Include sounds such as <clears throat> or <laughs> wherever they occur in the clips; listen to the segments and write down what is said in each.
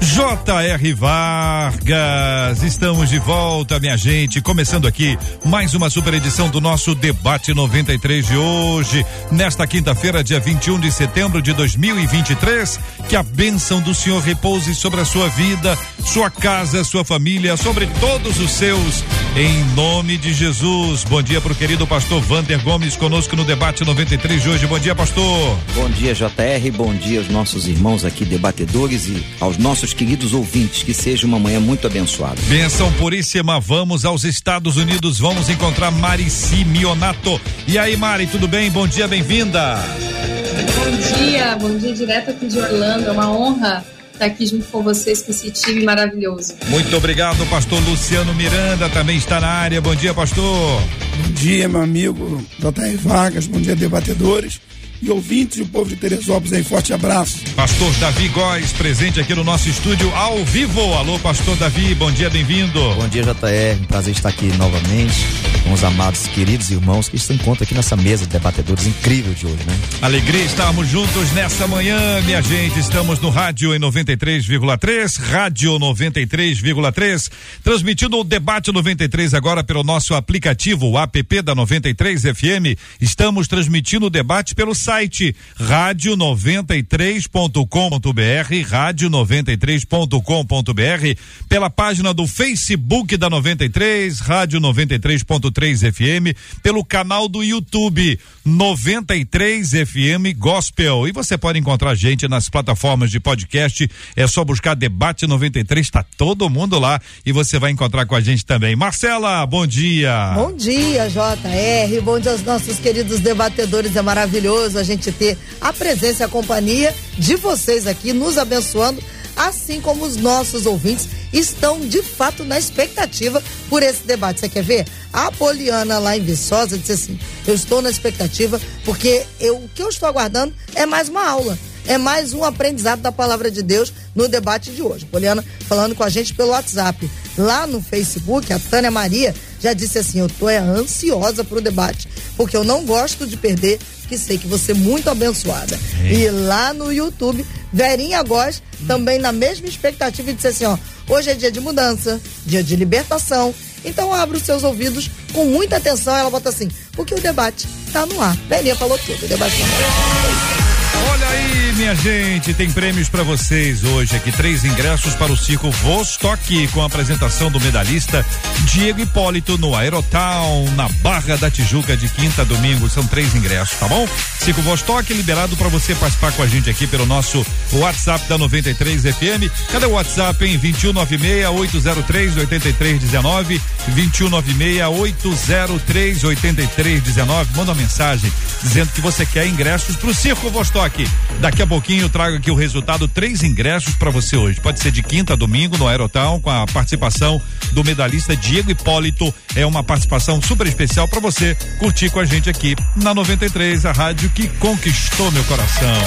J.R. Vargas. Estamos de volta, minha gente. Começando aqui mais uma super edição do nosso Debate 93 de hoje, nesta quinta-feira, dia 21 de setembro de 2023. Que a bênção do Senhor repouse sobre a sua vida, sua casa, sua família, sobre todos os seus, em nome de Jesus. Bom dia para o querido pastor Vander Gomes conosco no Debate 93 de hoje. Bom dia, pastor. Bom dia, JR. Bom dia aos nossos irmãos aqui, debatedores, e aos nossos queridos ouvintes. Que seja uma manhã muito abençoada. Benção puríssima. Vamos aos Estados Unidos. Vamos encontrar Mari Simionato. E aí, Mari, tudo bem? Bom dia, bem-vinda. Bom dia, bom dia direto aqui de Orlando. É uma honra estar aqui junto com vocês com esse time maravilhoso. Muito obrigado, pastor Luciano Miranda também está na área. Bom dia, pastor. Bom dia, meu amigo J.R. Vargas. Bom dia, debatedores e ouvintes e o povo de Teresópolis aí. Forte abraço. Pastor Davi Góes, presente aqui no nosso estúdio ao vivo. Alô, pastor Davi, bom dia, bem-vindo. Bom dia, JR. Um prazer estar aqui novamente com os amados queridos irmãos que se encontram aqui nessa mesa de debatedores incrível de hoje, né? Alegria estarmos juntos nessa manhã, minha gente. Estamos no rádio em 93,3, rádio 93,3, transmitindo o debate 93 agora pelo nosso aplicativo, o app da 93 FM. Estamos transmitindo o debate pelo site rádio93.com.br, rádio93.com.br, pela página do Facebook da 93, rádio 93.3 FM, pelo canal do YouTube 93 FM Gospel. E você pode encontrar a gente nas plataformas de podcast, é só buscar Debate 93, está todo mundo lá e você vai encontrar com a gente também. Marcela, bom dia. Bom dia, JR. Bom dia aos nossos queridos debatedores. É maravilhoso a gente ter a presença e a companhia de vocês aqui nos abençoando, assim como os nossos ouvintes estão de fato na expectativa por esse debate. Você quer ver? A Poliana lá em Viçosa disse assim: Eu estou na expectativa porque eu, o que eu estou aguardando é mais uma aula. É mais um aprendizado da palavra de Deus no debate de hoje. Poliana falando com a gente pelo WhatsApp. Lá no Facebook, a Tânia Maria já disse assim: Eu tô é, ansiosa pro debate, porque eu não gosto de perder, que sei que você é muito abençoada. É. E lá no YouTube, Verinha Góes, também na mesma expectativa, e disse assim: Ó, hoje é dia de mudança, dia de libertação. Então abra os seus ouvidos com muita atenção. Ela bota assim, porque o debate tá no ar. Verinha falou tudo, o debate tá no ar. Olha aí, minha gente, tem prêmios para vocês hoje aqui. Três ingressos para o circo Vostok com a apresentação do medalhista Diego Hipólito no Aerotown, na Barra da Tijuca, de quinta a domingo. São três ingressos, tá bom? Circo Vostok liberado para você participar com a gente aqui pelo nosso WhatsApp da 93 FM. Cadê o WhatsApp, hein? 2196-803-8319. 2196-803-8319. Manda uma mensagem dizendo que você quer ingressos pro Circo Vostok. Daqui a pouquinho eu trago aqui o resultado, três ingressos para você hoje. Pode ser de quinta a domingo no Aerotown com a participação do medalhista Diego Hipólito. É uma participação super especial para você curtir com a gente aqui na 93, a rádio que conquistou meu coração.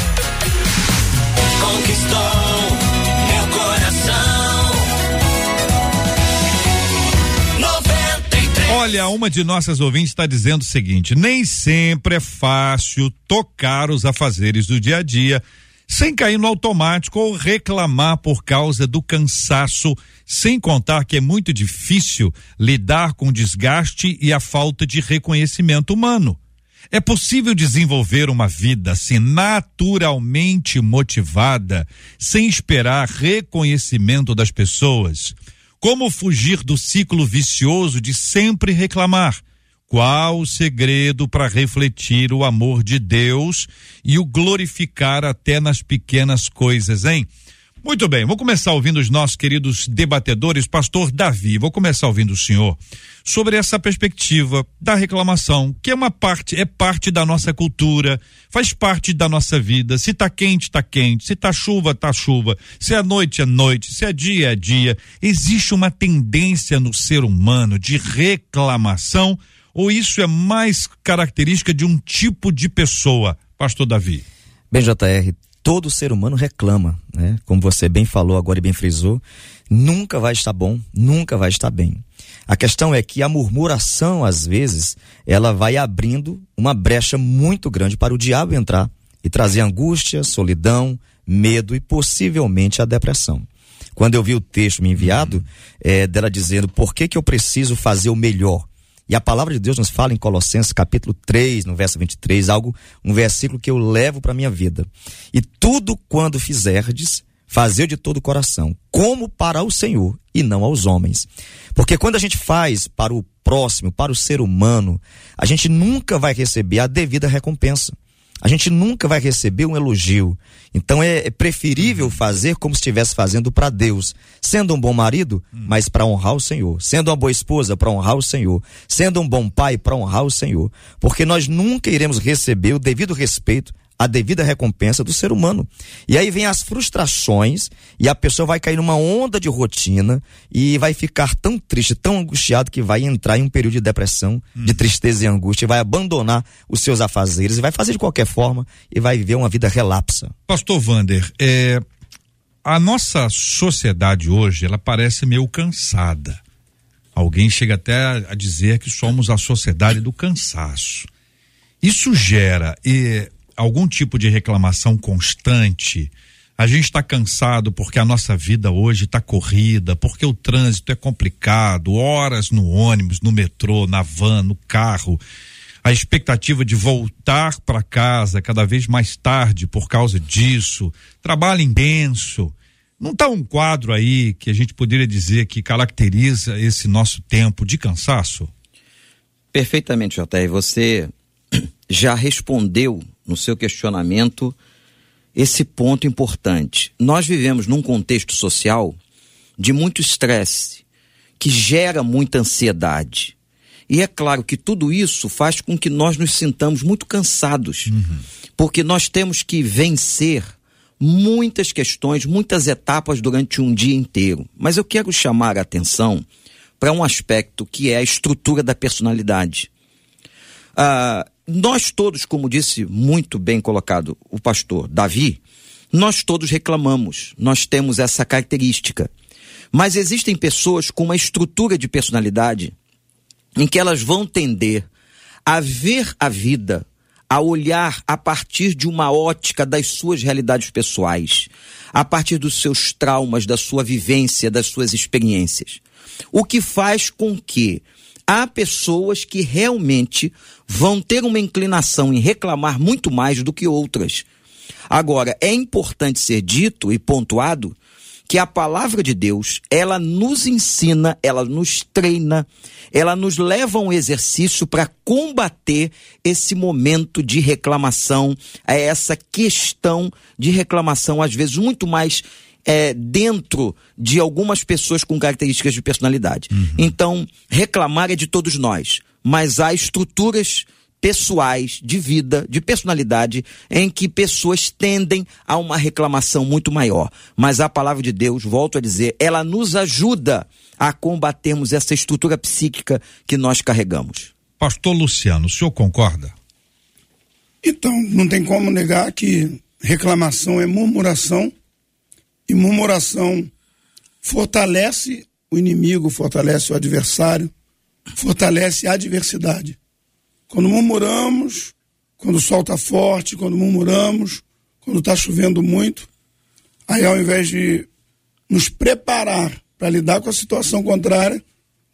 Conquistou Olha, uma de nossas ouvintes está dizendo o seguinte: nem sempre é fácil tocar os afazeres do dia a dia sem cair no automático ou reclamar por causa do cansaço, sem contar que é muito difícil lidar com o desgaste e a falta de reconhecimento humano. É possível desenvolver uma vida assim naturalmente motivada, sem esperar reconhecimento das pessoas. Como fugir do ciclo vicioso de sempre reclamar? Qual o segredo para refletir o amor de Deus e o glorificar até nas pequenas coisas, hein? Muito bem, vou começar ouvindo os nossos queridos debatedores, pastor Davi, vou começar ouvindo o senhor sobre essa perspectiva da reclamação, que é uma parte, é parte da nossa cultura, faz parte da nossa vida. Se tá quente, tá quente, se tá chuva, tá chuva, se é noite, é noite, se é dia, é dia. Existe uma tendência no ser humano de reclamação ou isso é mais característica de um tipo de pessoa, pastor Davi? Bem, JR, todo ser humano reclama, né? Como você bem falou agora e bem frisou, nunca vai estar bom, nunca vai estar bem. A questão é que a murmuração, às vezes, ela vai abrindo uma brecha muito grande para o diabo entrar e trazer angústia, solidão, medo e possivelmente a depressão. Quando eu vi o texto me enviado, é, dela dizendo por que, que eu preciso fazer o melhor. E a palavra de Deus nos fala em Colossenses capítulo 3, no verso 23, algo, um versículo que eu levo para minha vida. E tudo quando fizerdes, fazer de todo o coração, como para o Senhor e não aos homens. Porque quando a gente faz para o próximo, para o ser humano, a gente nunca vai receber a devida recompensa a gente nunca vai receber um elogio. Então é, é preferível fazer como se estivesse fazendo para Deus, sendo um bom marido, mas para honrar o Senhor, sendo uma boa esposa para honrar o Senhor, sendo um bom pai para honrar o Senhor, porque nós nunca iremos receber o devido respeito a devida recompensa do ser humano. E aí vem as frustrações e a pessoa vai cair numa onda de rotina e vai ficar tão triste, tão angustiado que vai entrar em um período de depressão, Hum. de tristeza e angústia, e vai abandonar os seus afazeres e vai fazer de qualquer forma e vai viver uma vida relapsa. Pastor Vander, é, a nossa sociedade hoje, ela parece meio cansada. Alguém chega até a dizer que somos a sociedade do cansaço. Isso gera eh, algum tipo de reclamação constante. A gente está cansado porque a nossa vida hoje está corrida, porque o trânsito é complicado, horas no ônibus, no metrô, na van, no carro. A expectativa de voltar para casa cada vez mais tarde por causa disso, trabalho intenso. Não está um quadro aí que a gente poderia dizer que caracteriza esse nosso tempo de cansaço? Perfeitamente, JR. Você <clears throat> já respondeu no seu questionamento esse ponto importante. Nós vivemos num contexto social de muito estresse, que gera muita ansiedade. E é claro que tudo isso faz com que nós nos sintamos muito cansados, porque nós temos que vencer muitas questões, muitas etapas durante um dia inteiro. Mas eu quero chamar a atenção para um aspecto que é a estrutura da personalidade. Ah, nós todos, como disse muito bem colocado o pastor Davi, nós todos reclamamos, nós temos essa característica. Mas existem pessoas com uma estrutura de personalidade em que elas vão tender a ver a vida, a olhar a partir de uma ótica das suas realidades pessoais, a partir dos seus traumas, da sua vivência, das suas experiências. O que faz com que há pessoas que realmente vão ter uma inclinação em reclamar muito mais do que outras. Agora, é importante ser dito e pontuado que a palavra de Deus, ela nos ensina, ela nos treina, ela nos leva a um exercício para combater esse momento de reclamação, a essa questão de reclamação, às vezes muito mais é, dentro de algumas pessoas com características de personalidade. Então, reclamar é de todos nós, mas há estruturas pessoais, de vida, de personalidade, em que pessoas tendem a uma reclamação muito maior. Mas a palavra de Deus, volto a dizer, ela nos ajuda a combatermos essa estrutura psíquica que nós carregamos. Pastor Luciano, o senhor concorda? Então, não tem como negar que reclamação é murmuração e murmuração fortalece o inimigo, fortalece o adversário, fortalece a adversidade. Quando murmuramos, quando o sol está forte, quando murmuramos, quando está chovendo muito, aí ao invés de nos preparar para lidar com a situação contrária,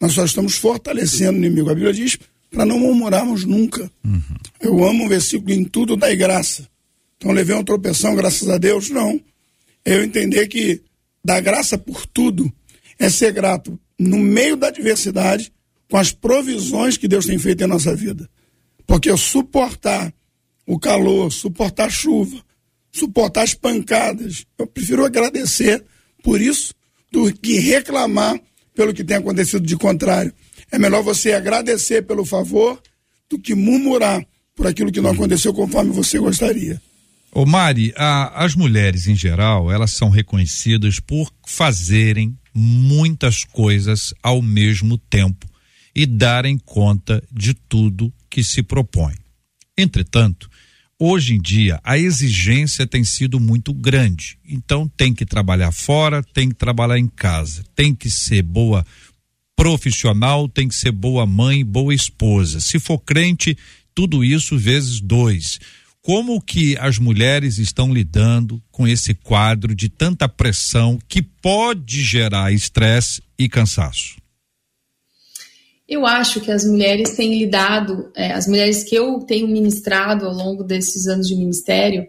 nós só estamos fortalecendo o inimigo. A Bíblia diz para não murmurarmos nunca. Eu amo o versículo em tudo dai graça. Então levei uma tropeção, graças a Deus? Não. Eu entender que dar graça por tudo é ser grato no meio da adversidade com as provisões que Deus tem feito em nossa vida. Porque suportar o calor, suportar a chuva, suportar as pancadas. Eu prefiro agradecer por isso do que reclamar pelo que tem acontecido de contrário. É melhor você agradecer pelo favor do que murmurar por aquilo que não aconteceu conforme você gostaria. Ô Mari, a- as mulheres em geral, elas são reconhecidas por fazerem muitas coisas ao mesmo tempo e darem conta de tudo que se propõe. Entretanto, hoje em dia a exigência tem sido muito grande. Então tem que trabalhar fora, tem que trabalhar em casa, tem que ser boa profissional, tem que ser boa mãe, boa esposa. Se for crente, tudo isso vezes dois. Como que as mulheres estão lidando com esse quadro de tanta pressão que pode gerar estresse e cansaço? Eu acho que as mulheres têm lidado, é, as mulheres que eu tenho ministrado ao longo desses anos de ministério,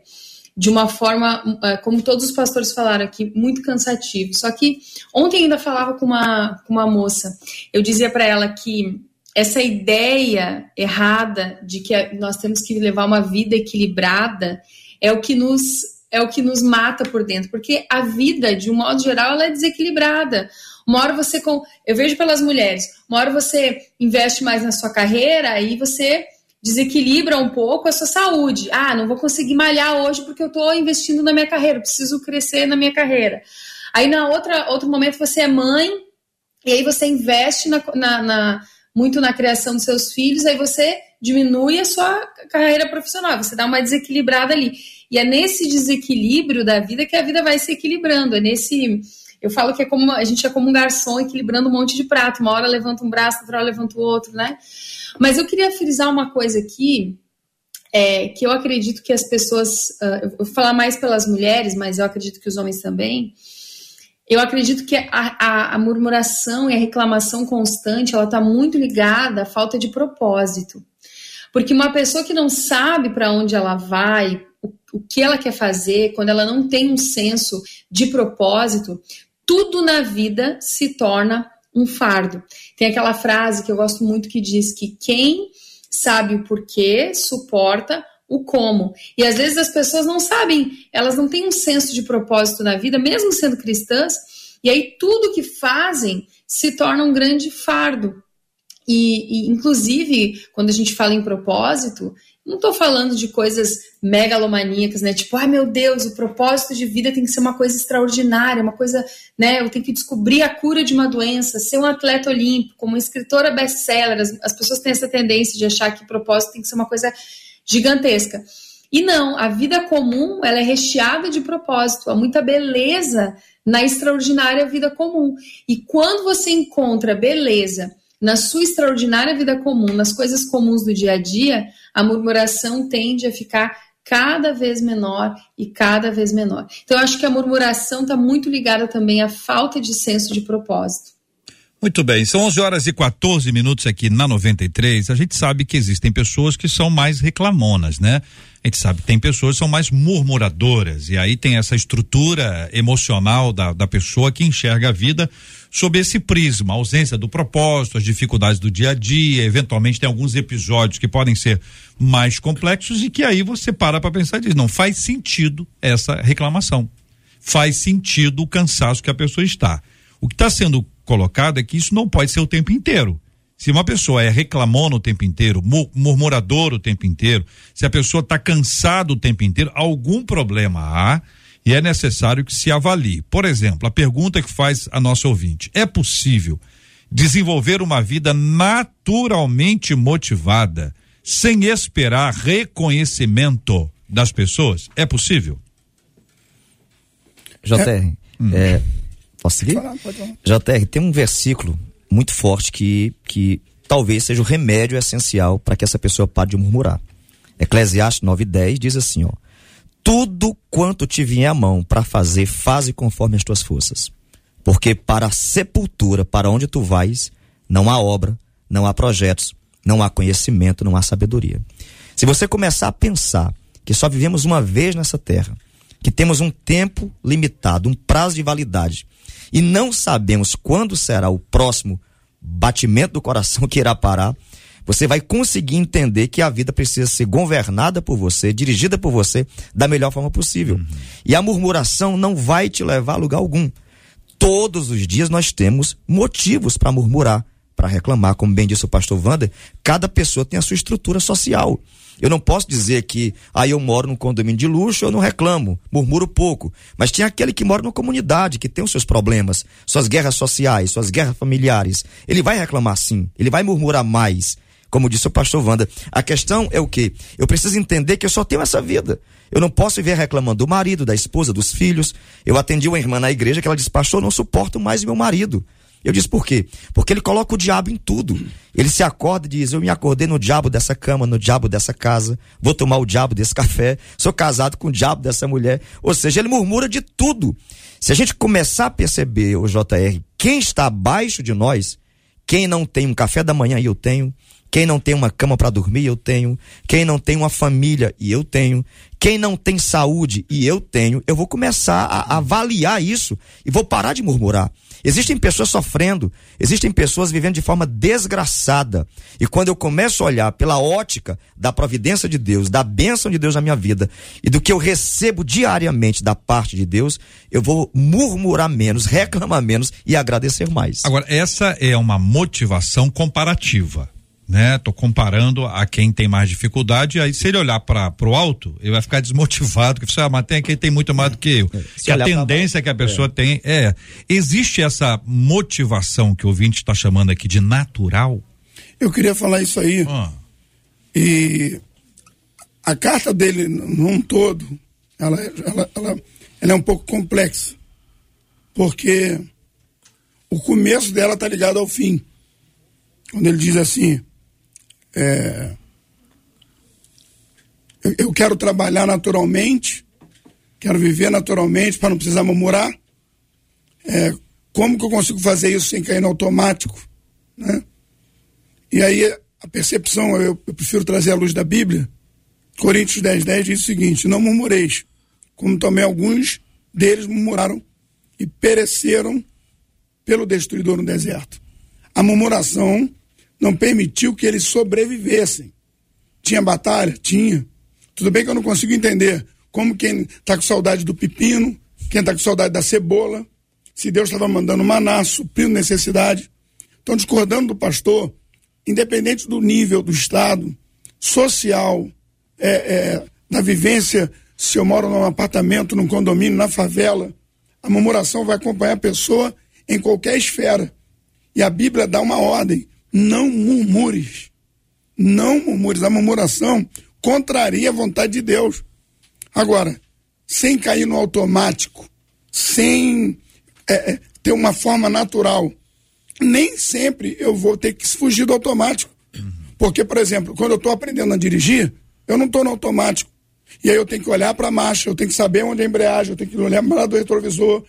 de uma forma, é, como todos os pastores falaram aqui, muito cansativo. Só que ontem ainda falava com uma, com uma moça, eu dizia para ela que essa ideia errada de que nós temos que levar uma vida equilibrada é o que nos é o que nos mata por dentro, porque a vida, de um modo geral, ela é desequilibrada. Uma hora você com, eu vejo pelas mulheres, uma hora você investe mais na sua carreira, aí você desequilibra um pouco a sua saúde. Ah, não vou conseguir malhar hoje porque eu estou investindo na minha carreira, preciso crescer na minha carreira. Aí na outra outro momento você é mãe e aí você investe na, na- na- muito na criação dos seus filhos, aí você diminui a sua carreira profissional, você dá uma desequilibrada ali. E é nesse desequilíbrio da vida que a vida vai se equilibrando. É nesse. Eu falo que é como a gente é como um garçom equilibrando um monte de prato. Uma hora levanta um braço, outra hora levanta o outro, né? Mas eu queria frisar uma coisa aqui, é, que eu acredito que as pessoas. ah, eu vou falar mais pelas mulheres, mas eu acredito que os homens também. Eu acredito que a, a- a murmuração e a reclamação constante ela está muito ligada à falta de propósito. Porque uma pessoa que não sabe para onde ela vai, o, o que ela quer fazer, quando ela não tem um senso de propósito, tudo na vida se torna um fardo. Tem aquela frase que eu gosto muito que diz que quem sabe o porquê suporta o como. E às vezes as pessoas não sabem, elas não têm um senso de propósito na vida, mesmo sendo cristãs, e aí tudo que fazem se torna um grande fardo. E, e, inclusive, quando a gente fala em propósito, não estou falando de coisas megalomaníacas, né? Tipo, ai meu Deus, o propósito de vida tem que ser uma coisa extraordinária, uma coisa, né? Eu tenho que descobrir a cura de uma doença, ser um atleta olímpico, uma escritora best-seller. As, as pessoas têm essa tendência de achar que propósito tem que ser uma coisa gigantesca. E não, a vida comum ela é recheada de propósito, há muita beleza na extraordinária vida comum. E quando você encontra beleza na sua extraordinária vida comum, nas coisas comuns do dia a dia, a murmuração tende a ficar cada vez menor e cada vez menor. Então, eu acho que a murmuração está muito ligada também à falta de senso de propósito. Muito bem, são 11 horas e 14 minutos aqui na 93. A gente sabe que existem pessoas que são mais reclamonas, né? A gente sabe que tem pessoas que são mais murmuradoras. E aí tem essa estrutura emocional da, da pessoa que enxerga a vida sob esse prisma, a ausência do propósito, as dificuldades do dia a dia. Eventualmente tem alguns episódios que podem ser mais complexos e que aí você para para pensar e diz: não faz sentido essa reclamação. Faz sentido o cansaço que a pessoa está. O que está sendo colocado é que isso não pode ser o tempo inteiro. Se uma pessoa é reclamona o tempo inteiro, mu- murmurador o tempo inteiro, se a pessoa está cansada o tempo inteiro, algum problema há e é necessário que se avalie. Por exemplo, a pergunta que faz a nossa ouvinte: é possível desenvolver uma vida naturalmente motivada sem esperar reconhecimento das pessoas? É possível? JR, é, posso seguir? Falar, pode falar. JR, tem um versículo muito forte que, que talvez seja o remédio essencial para que essa pessoa pare de murmurar. Eclesiastes 9:10 diz assim, ó: Tudo quanto te vier à mão para fazer, faze conforme as tuas forças. Porque para a sepultura, para onde tu vais, não há obra, não há projetos, não há conhecimento, não há sabedoria. Se você começar a pensar que só vivemos uma vez nessa terra, que temos um tempo limitado, um prazo de validade, e não sabemos quando será o próximo batimento do coração que irá parar, você vai conseguir entender que a vida precisa ser governada por você, dirigida por você da melhor forma possível. Uhum. E a murmuração não vai te levar a lugar algum. Todos os dias nós temos motivos para murmurar, para reclamar, como bem disse o pastor Wander, cada pessoa tem a sua estrutura social. Eu não posso dizer que aí ah, eu moro num condomínio de luxo, eu não reclamo, murmuro pouco. Mas tem aquele que mora numa comunidade, que tem os seus problemas, suas guerras sociais, suas guerras familiares. Ele vai reclamar sim, ele vai murmurar mais. Como disse o pastor Wanda, a questão é o que? Eu preciso entender que eu só tenho essa vida. Eu não posso viver reclamando do marido, da esposa, dos filhos. Eu atendi uma irmã na igreja que ela disse, pastor, não suporto mais meu marido. Eu disse por quê? Porque ele coloca o diabo em tudo. Ele se acorda e diz: Eu me acordei no diabo dessa cama, no diabo dessa casa, vou tomar o diabo desse café, sou casado com o diabo dessa mulher. Ou seja, ele murmura de tudo. Se a gente começar a perceber, o JR, quem está abaixo de nós, quem não tem um café da manhã e eu tenho, quem não tem uma cama para dormir, eu tenho. Quem não tem uma família, e eu tenho. Quem não tem saúde, e eu tenho. Eu vou começar a avaliar isso e vou parar de murmurar. Existem pessoas sofrendo, existem pessoas vivendo de forma desgraçada. E quando eu começo a olhar pela ótica da providência de Deus, da bênção de Deus na minha vida e do que eu recebo diariamente da parte de Deus, eu vou murmurar menos, <laughs> reclamar menos e agradecer mais. Agora, essa é uma motivação comparativa né? Tô comparando a quem tem mais dificuldade, aí se ele olhar para o alto, ele vai ficar <laughs> desmotivado, porque você, ah, mas tem quem tem muito mais do que eu. É. a tendência que a pessoa é. tem é, existe essa motivação que o ouvinte está chamando aqui de natural? Eu queria falar isso aí. Ah. E a carta dele num todo, ela, ela, ela, ela é um pouco complexa, porque o começo dela tá ligado ao fim. Quando ele diz assim, é, eu, eu quero trabalhar naturalmente, quero viver naturalmente para não precisar murmurar. É, como que eu consigo fazer isso sem cair no automático? Né? E aí a percepção, eu, eu prefiro trazer a luz da Bíblia. Coríntios 10, 10 diz o seguinte: Não murmureis, como também alguns deles murmuraram e pereceram pelo destruidor no deserto. A murmuração não permitiu que eles sobrevivessem. Tinha batalha? Tinha. Tudo bem que eu não consigo entender como quem está com saudade do pepino, quem está com saudade da cebola, se Deus estava mandando maná, suprindo necessidade. Estão discordando do pastor, independente do nível do Estado, social, é, é, da vivência, se eu moro num apartamento, num condomínio, na favela, a murmuração vai acompanhar a pessoa em qualquer esfera. E a Bíblia dá uma ordem não murmures. Não murmures. A murmuração contraria a vontade de Deus. Agora, sem cair no automático, sem é, é, ter uma forma natural, nem sempre eu vou ter que fugir do automático. Porque, por exemplo, quando eu estou aprendendo a dirigir, eu não estou no automático. E aí eu tenho que olhar para a marcha, eu tenho que saber onde é a embreagem, eu tenho que olhar para do retrovisor.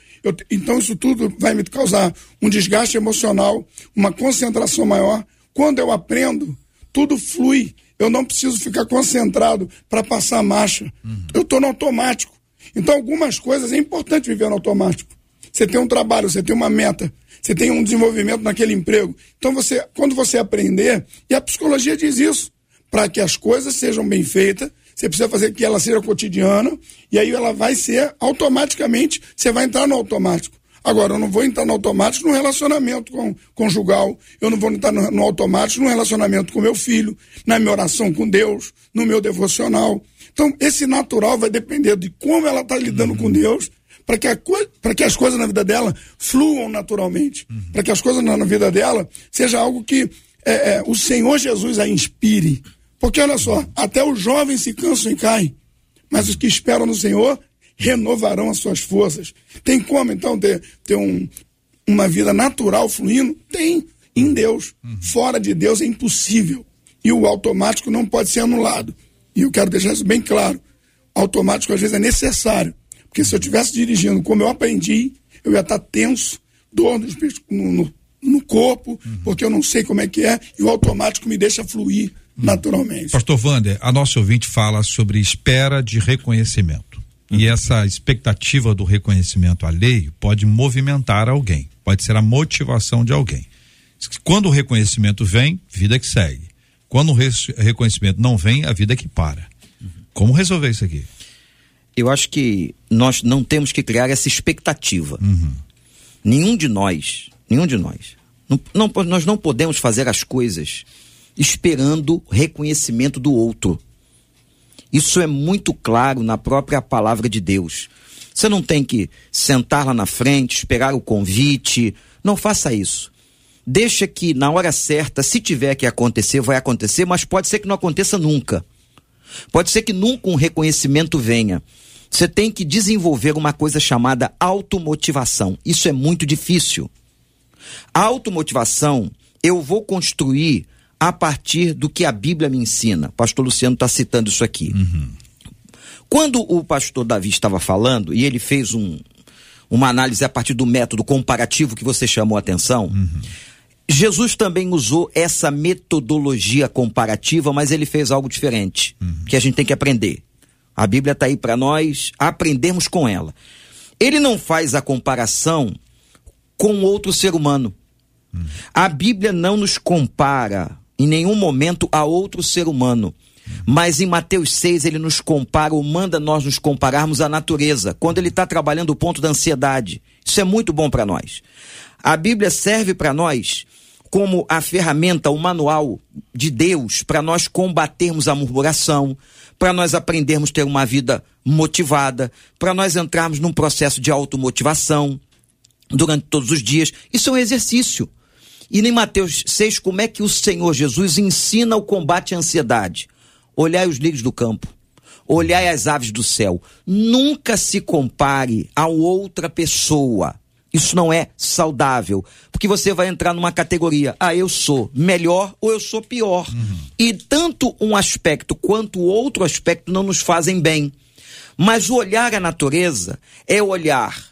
Então isso tudo vai me causar um desgaste emocional, uma concentração maior. Quando eu aprendo, tudo flui. Eu não preciso ficar concentrado para passar a marcha. Uhum. Eu estou no automático. Então algumas coisas é importante viver no automático. Você tem um trabalho, você tem uma meta, você tem um desenvolvimento naquele emprego. Então você, quando você aprender, e a psicologia diz isso, para que as coisas sejam bem feitas, você precisa fazer que ela seja cotidiana, e aí ela vai ser automaticamente, você vai entrar no automático. Agora, eu não vou entrar no automático no relacionamento com, conjugal, eu não vou entrar no, no automático no relacionamento com meu filho, na minha oração com Deus, no meu devocional. Então, esse natural vai depender de como ela está lidando uhum. com Deus, para que, que as coisas na vida dela fluam naturalmente, uhum. para que as coisas na, na, vida dela seja algo que é, é, o Senhor Jesus a inspire. Porque olha só, até os jovens se cansam e caem, mas os que esperam no Senhor renovarão as suas forças. Tem como então ter, ter um, uma vida natural fluindo? Tem, em Deus. Fora de Deus é impossível. E o automático não pode ser anulado. E eu quero deixar isso bem claro. Automático às vezes é necessário. Porque se eu estivesse dirigindo como eu aprendi, eu ia estar tenso, dor no, no, no corpo, porque eu não sei como é que é, e o automático me deixa fluir naturalmente. Pastor Wander, a nossa ouvinte fala sobre espera de reconhecimento. E uhum. essa expectativa do reconhecimento alheio pode movimentar alguém, pode ser a motivação de alguém. Quando o reconhecimento vem, vida que segue. Quando o reconhecimento não vem, a vida é que para. Como resolver isso aqui? Eu acho que nós não temos que criar essa expectativa. Nenhum de nós, nenhum de nós, não, não nós não podemos fazer as coisas esperando reconhecimento do outro. Isso é muito claro na própria palavra de Deus. Você não tem que sentar lá na frente, esperar o convite. Não faça isso. Deixa que na hora certa, se tiver que acontecer, vai acontecer, mas pode ser que não aconteça nunca. Pode ser que nunca um reconhecimento venha. Você tem que desenvolver uma coisa chamada automotivação. Isso é muito difícil. A automotivação eu vou construir a partir do que a Bíblia me ensina. O pastor Luciano está citando isso aqui. Quando o pastor Davi estava falando, e ele fez um, uma análise a partir do método comparativo que você chamou a atenção, Jesus também usou essa metodologia comparativa, mas ele fez algo diferente, que a gente tem que aprender. A Bíblia está aí para nós aprendermos com ela. Ele não faz a comparação com outro ser humano. A Bíblia não nos compara em nenhum momento a outro ser humano. Mas em Mateus 6 ele nos compara ou manda nós nos compararmos à natureza, quando ele está trabalhando o ponto da ansiedade. Isso é muito bom para nós. A Bíblia serve para nós como a ferramenta, o manual de Deus para nós combatermos a murmuração, para nós aprendermos a ter uma vida motivada, para nós entrarmos num processo de automotivação durante todos os dias. Isso é um exercício. E em Mateus 6, como é que o Senhor Jesus ensina o combate à ansiedade? Olhai os lírios do campo, olhai as aves do céu. Nunca se compare a outra pessoa. Isso não é saudável, porque você vai entrar numa categoria, ah, eu sou melhor ou eu sou pior. E tanto um aspecto quanto o outro aspecto não nos fazem bem. Mas o olhar à natureza é olhar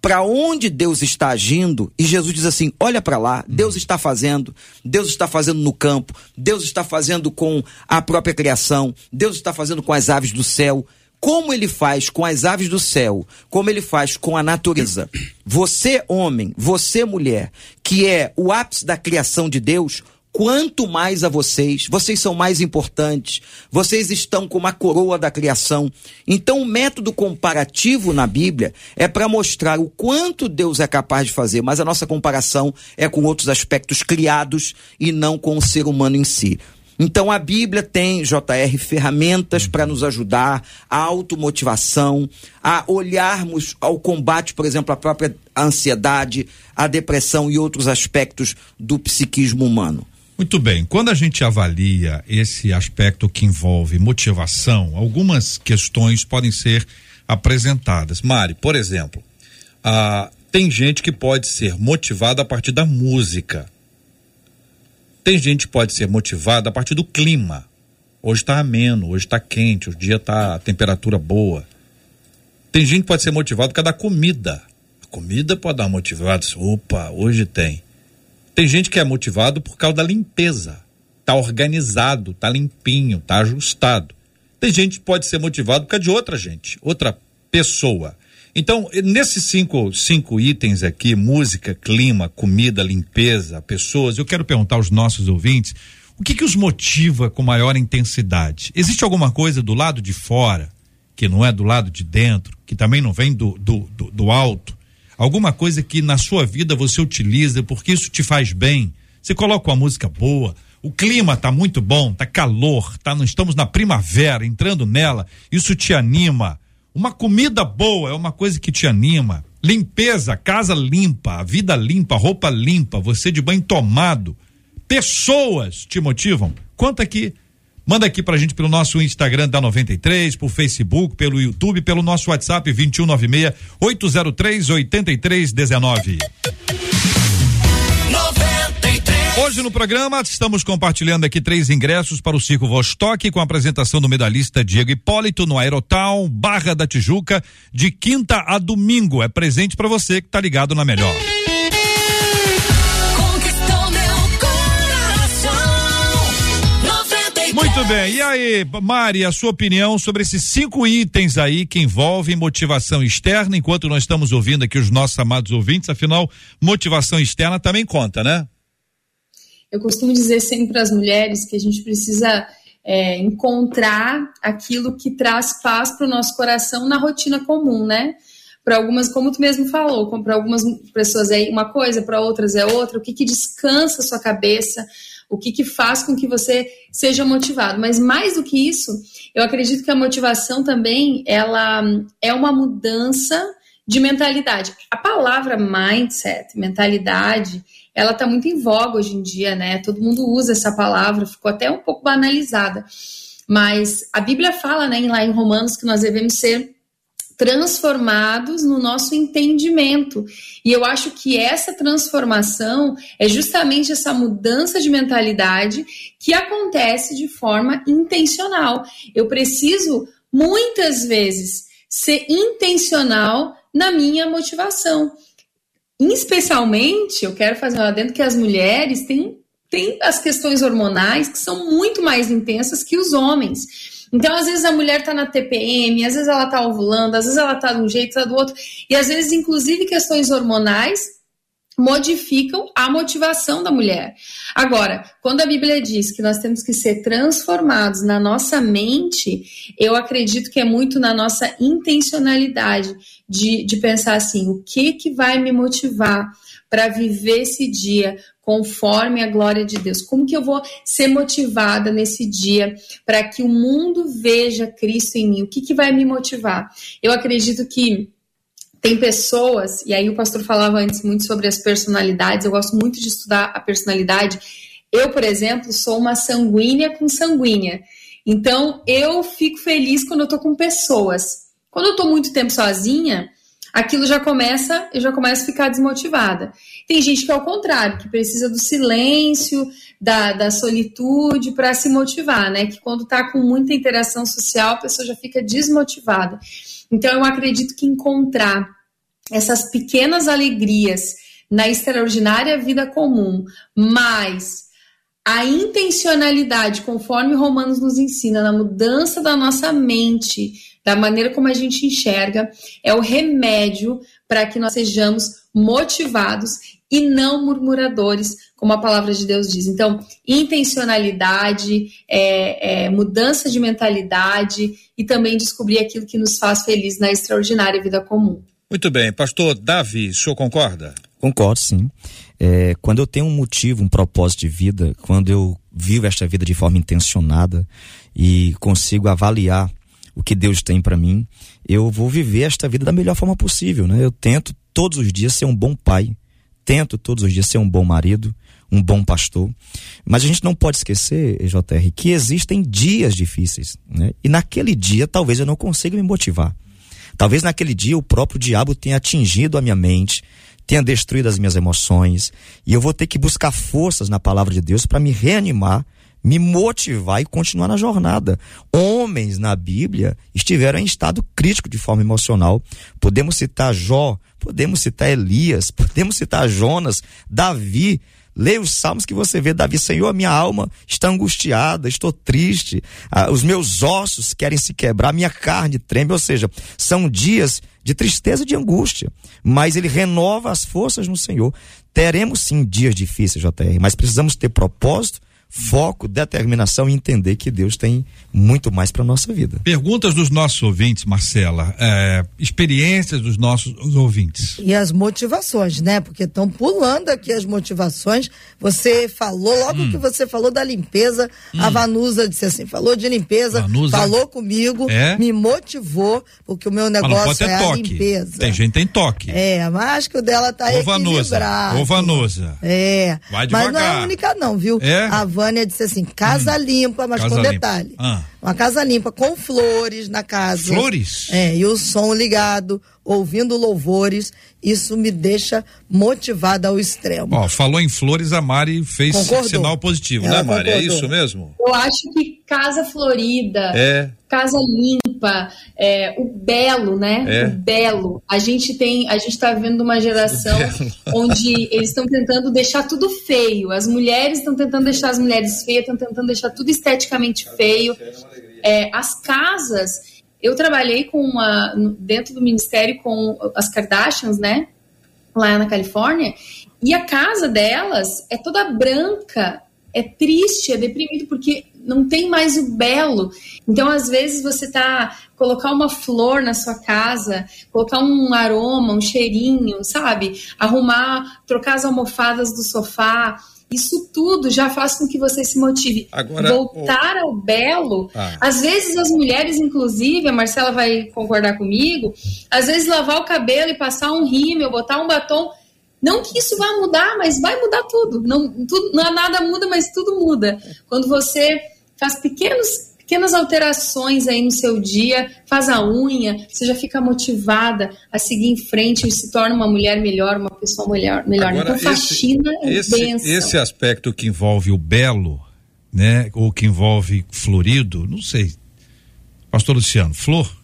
para onde Deus está agindo e Jesus diz assim: olha para lá, Deus está fazendo, Deus está fazendo no campo, Deus está fazendo com a própria criação, Deus está fazendo com as aves do céu. Como ele faz com as aves do céu, como ele faz com a natureza. Você, homem, você, mulher, que é o ápice da criação de Deus, quanto mais a vocês, vocês são mais importantes, vocês estão com uma coroa da criação. Então, o método comparativo na Bíblia é para mostrar o quanto Deus é capaz de fazer, mas a nossa comparação é com outros aspectos criados e não com o ser humano em si. Então a Bíblia tem, JR, ferramentas para nos ajudar, a automotivação, a olharmos ao combate, por exemplo, à própria ansiedade, à depressão e outros aspectos do psiquismo humano. Muito bem. Quando a gente avalia esse aspecto que envolve motivação, algumas questões podem ser apresentadas. Mari, por exemplo, ah, tem gente que pode ser motivada a partir da música. Tem gente que pode ser motivada a partir do clima. Hoje está ameno, hoje está quente, o dia está a temperatura boa. Tem gente que pode ser motivada por causa da comida. A comida pode dar motivado. Opa, hoje tem. Tem gente que é motivado por causa da limpeza. Tá organizado, tá limpinho, tá ajustado. Tem gente que pode ser motivado por causa de outra gente, outra pessoa. Então, nesses cinco, cinco itens aqui, música, clima, comida, limpeza, pessoas, eu quero perguntar aos nossos ouvintes, o que que os motiva com maior intensidade? Existe alguma coisa do lado de fora, que não é do lado de dentro, que também não vem do, do, do, do alto? Alguma coisa que na sua vida você utiliza porque isso te faz bem? Você coloca uma música boa, o clima tá muito bom, tá calor, tá, nós estamos na primavera, entrando nela, isso te anima. Uma comida boa é uma coisa que te anima. Limpeza, casa limpa, vida limpa, roupa limpa, você de banho tomado. Pessoas te motivam? Conta aqui. Manda aqui pra gente pelo nosso Instagram da 93, por Facebook, pelo YouTube, pelo nosso WhatsApp 2196 803 8319. 93. Hoje no programa estamos compartilhando aqui três ingressos para o Circo Vostok com a apresentação do medalhista Diego Hipólito no Aerotown, Barra da Tijuca, de quinta a domingo. É presente para você que tá ligado na melhor. Muito bem. E aí, Mari, a sua opinião sobre esses cinco itens aí que envolvem motivação externa, enquanto nós estamos ouvindo aqui os nossos amados ouvintes, afinal, motivação externa também conta, né? Eu costumo dizer sempre para as mulheres que a gente precisa é, encontrar aquilo que traz paz para o nosso coração na rotina comum, né? Para algumas, como tu mesmo falou, para algumas pessoas é uma coisa, para outras é outra. O que, que descansa a sua cabeça? O que, que faz com que você seja motivado? Mas mais do que isso, eu acredito que a motivação também ela é uma mudança de mentalidade. A palavra mindset, mentalidade, ela está muito em voga hoje em dia, né? Todo mundo usa essa palavra, ficou até um pouco banalizada. Mas a Bíblia fala, né, lá em Romanos, que nós devemos ser transformados no nosso entendimento. E eu acho que essa transformação é justamente essa mudança de mentalidade que acontece de forma intencional. Eu preciso muitas vezes ser intencional na minha motivação. Especialmente, eu quero fazer lá dentro que as mulheres têm, têm as questões hormonais que são muito mais intensas que os homens. Então, às vezes a mulher tá na TPM, às vezes ela tá ovulando, às vezes ela tá de um jeito, tá do outro. E às vezes, inclusive, questões hormonais modificam a motivação da mulher. Agora, quando a Bíblia diz que nós temos que ser transformados na nossa mente, eu acredito que é muito na nossa intencionalidade de, de pensar assim: o que que vai me motivar para viver esse dia conforme a glória de Deus? Como que eu vou ser motivada nesse dia para que o mundo veja Cristo em mim? O que que vai me motivar? Eu acredito que tem pessoas, e aí o pastor falava antes muito sobre as personalidades, eu gosto muito de estudar a personalidade. Eu, por exemplo, sou uma sanguínea com sanguínea. Então, eu fico feliz quando eu tô com pessoas. Quando eu tô muito tempo sozinha, aquilo já começa, eu já começo a ficar desmotivada. Tem gente que é o contrário, que precisa do silêncio, da, da solitude para se motivar, né? Que quando tá com muita interação social, a pessoa já fica desmotivada. Então, eu acredito que encontrar essas pequenas alegrias na extraordinária vida comum, mas a intencionalidade, conforme Romanos nos ensina, na mudança da nossa mente, da maneira como a gente enxerga, é o remédio para que nós sejamos motivados e não murmuradores, como a palavra de Deus diz. Então, intencionalidade, é, é, mudança de mentalidade e também descobrir aquilo que nos faz feliz na extraordinária vida comum. Muito bem, pastor Davi, o senhor concorda? Concordo, sim. É, quando eu tenho um motivo, um propósito de vida, quando eu vivo esta vida de forma intencionada e consigo avaliar o que Deus tem para mim, eu vou viver esta vida da melhor forma possível, né? Eu tento todos os dias ser um bom pai, tento todos os dias ser um bom marido, um bom pastor. Mas a gente não pode esquecer, JR, que existem dias difíceis, né? E naquele dia talvez eu não consiga me motivar. Talvez naquele dia o próprio diabo tenha atingido a minha mente, tenha destruído as minhas emoções, e eu vou ter que buscar forças na palavra de Deus para me reanimar, me motivar e continuar na jornada. Homens na Bíblia estiveram em estado crítico de forma emocional. Podemos citar Jó, podemos citar Elias, <laughs> podemos citar Jonas, Davi, Leia os salmos que você vê, Davi, Senhor, minha alma está angustiada, estou triste, ah, os meus ossos querem se quebrar, minha carne treme, ou seja, são dias de tristeza e de angústia, mas ele renova as forças no Senhor. Teremos sim dias difíceis, JR, mas precisamos ter propósito foco, determinação e entender que Deus tem muito mais para nossa vida. Perguntas dos nossos ouvintes, Marcela, é, experiências dos nossos ouvintes. E as motivações, né? Porque estão pulando aqui as motivações. Você falou, logo Hum. que você falou da limpeza, a Vanusa disse assim: falou de limpeza, Vanusa? falou comigo, É? me motivou, porque o meu Ah, negócio é a toque. limpeza. Tem gente que tem toque. É, mas acho que o dela tá Ô, Vanusa. Ô, Vanusa. É. Vai Mas não é devagar. a única, não, viu? É? A Vânia disse assim: casa limpa, mas Casa com limpa. detalhe. Ah. Uma casa limpa, com flores na casa. Flores? É, e o som ligado, ouvindo louvores, isso me deixa motivada ao extremo. Ó, falou em flores, a Mari fez Concordou. sinal positivo, Ela né, Mari? É concordou. isso mesmo? Eu acho que casa florida, É. casa limpa, é, o belo, né? É. O belo. A gente tem, a gente está vendo uma geração <laughs> onde eles estão tentando deixar tudo feio. As mulheres estão tentando deixar as mulheres feias, estão tentando deixar tudo esteticamente feio. É, as casas, eu trabalhei com uma dentro do ministério com as Kardashians, né? Lá na Califórnia. E a casa delas é toda branca, é triste, é deprimido, porque não tem mais o belo. Então, às vezes, você tá. colocar uma flor na sua casa, colocar um aroma, um cheirinho, sabe? Arrumar, trocar as almofadas do sofá. Isso tudo já faz com que você se motive. Agora, Voltar ao belo. Ah. Às vezes as mulheres, inclusive, a Marcela vai concordar comigo, às vezes lavar o cabelo e passar um rímel, botar um batom. Não que isso vá mudar, mas vai mudar tudo. Não, tudo, não nada muda, mas tudo muda. Quando você faz pequenos, pequenas alterações aí no seu dia, faz a unha, você já fica motivada a seguir em frente e se torna uma mulher melhor, uma pessoa melhor. melhor. Agora, então, faxina é esse, esse aspecto que envolve o belo, né? Ou que envolve florido, não sei. Pastor Luciano, flor?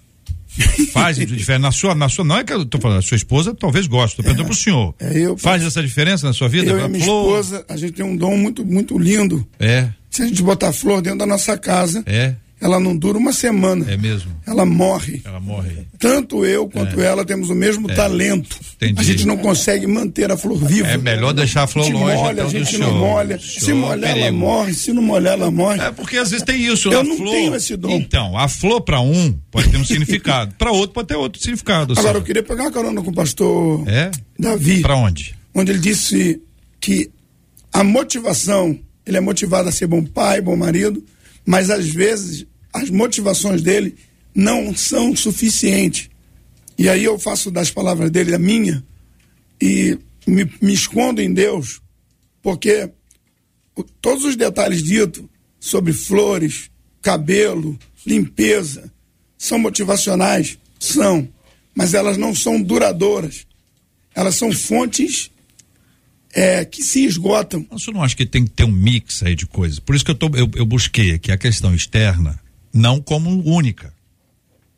Faz diferença na sua, na sua, não é que eu tô falando, a sua esposa talvez goste, tô perguntando pro senhor. É, eu- Faz essa diferença na sua vida? Eu A minha flor? esposa, a gente tem um dom muito, muito lindo. É, Se a gente botar flor dentro da nossa casa, é, ela não dura uma semana. é mesmo. Ela morre. Ela morre. Tanto eu quanto ela temos o mesmo talento. É. Entendi. A gente não consegue manter a flor viva. É melhor deixar a flor a gente longe, molha, então, a gente não molha. O Se molhar, ela perigo. morre. Se não molhar, ela morre. É porque às vezes tem isso. Eu não flor, tenho esse dom. Então, a flor para um pode ter um significado, <laughs> para outro pode ter outro significado. Agora, eu seja, queria pegar uma carona com o pastor É? Davi, Para onde? onde ele disse que a motivação, ele é motivado a ser bom pai, bom marido, mas às vezes as motivações dele não são suficientes. E aí eu faço das palavras dele a minha e me, me escondo em Deus, porque todos os detalhes ditos sobre flores, cabelo, limpeza, são motivacionais? São, mas elas não são duradouras. Elas são fontes é, que se esgotam. Mas você não acha que tem que ter um mix aí de coisas? Por isso que eu, tô, eu, eu busquei aqui a questão externa, não como única,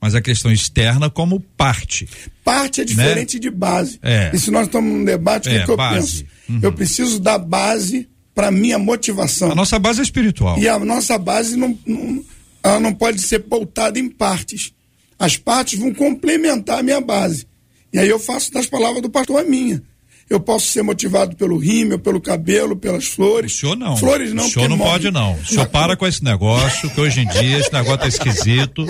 mas a questão externa como parte. Parte é diferente de base. É. E se nós estamos num debate, o É, que, que eu penso? Eu preciso dar base para minha motivação. A nossa base é espiritual. E a nossa base não, não- ela não pode ser pautada em partes. As partes vão complementar a minha base. E aí eu faço das palavras do pastor a minha. Eu posso ser motivado pelo rímel, pelo cabelo, pelas flores. O senhor não. Flores não, O senhor não morre. pode, não. O senhor para com esse negócio, que hoje em dia esse negócio tá esquisito.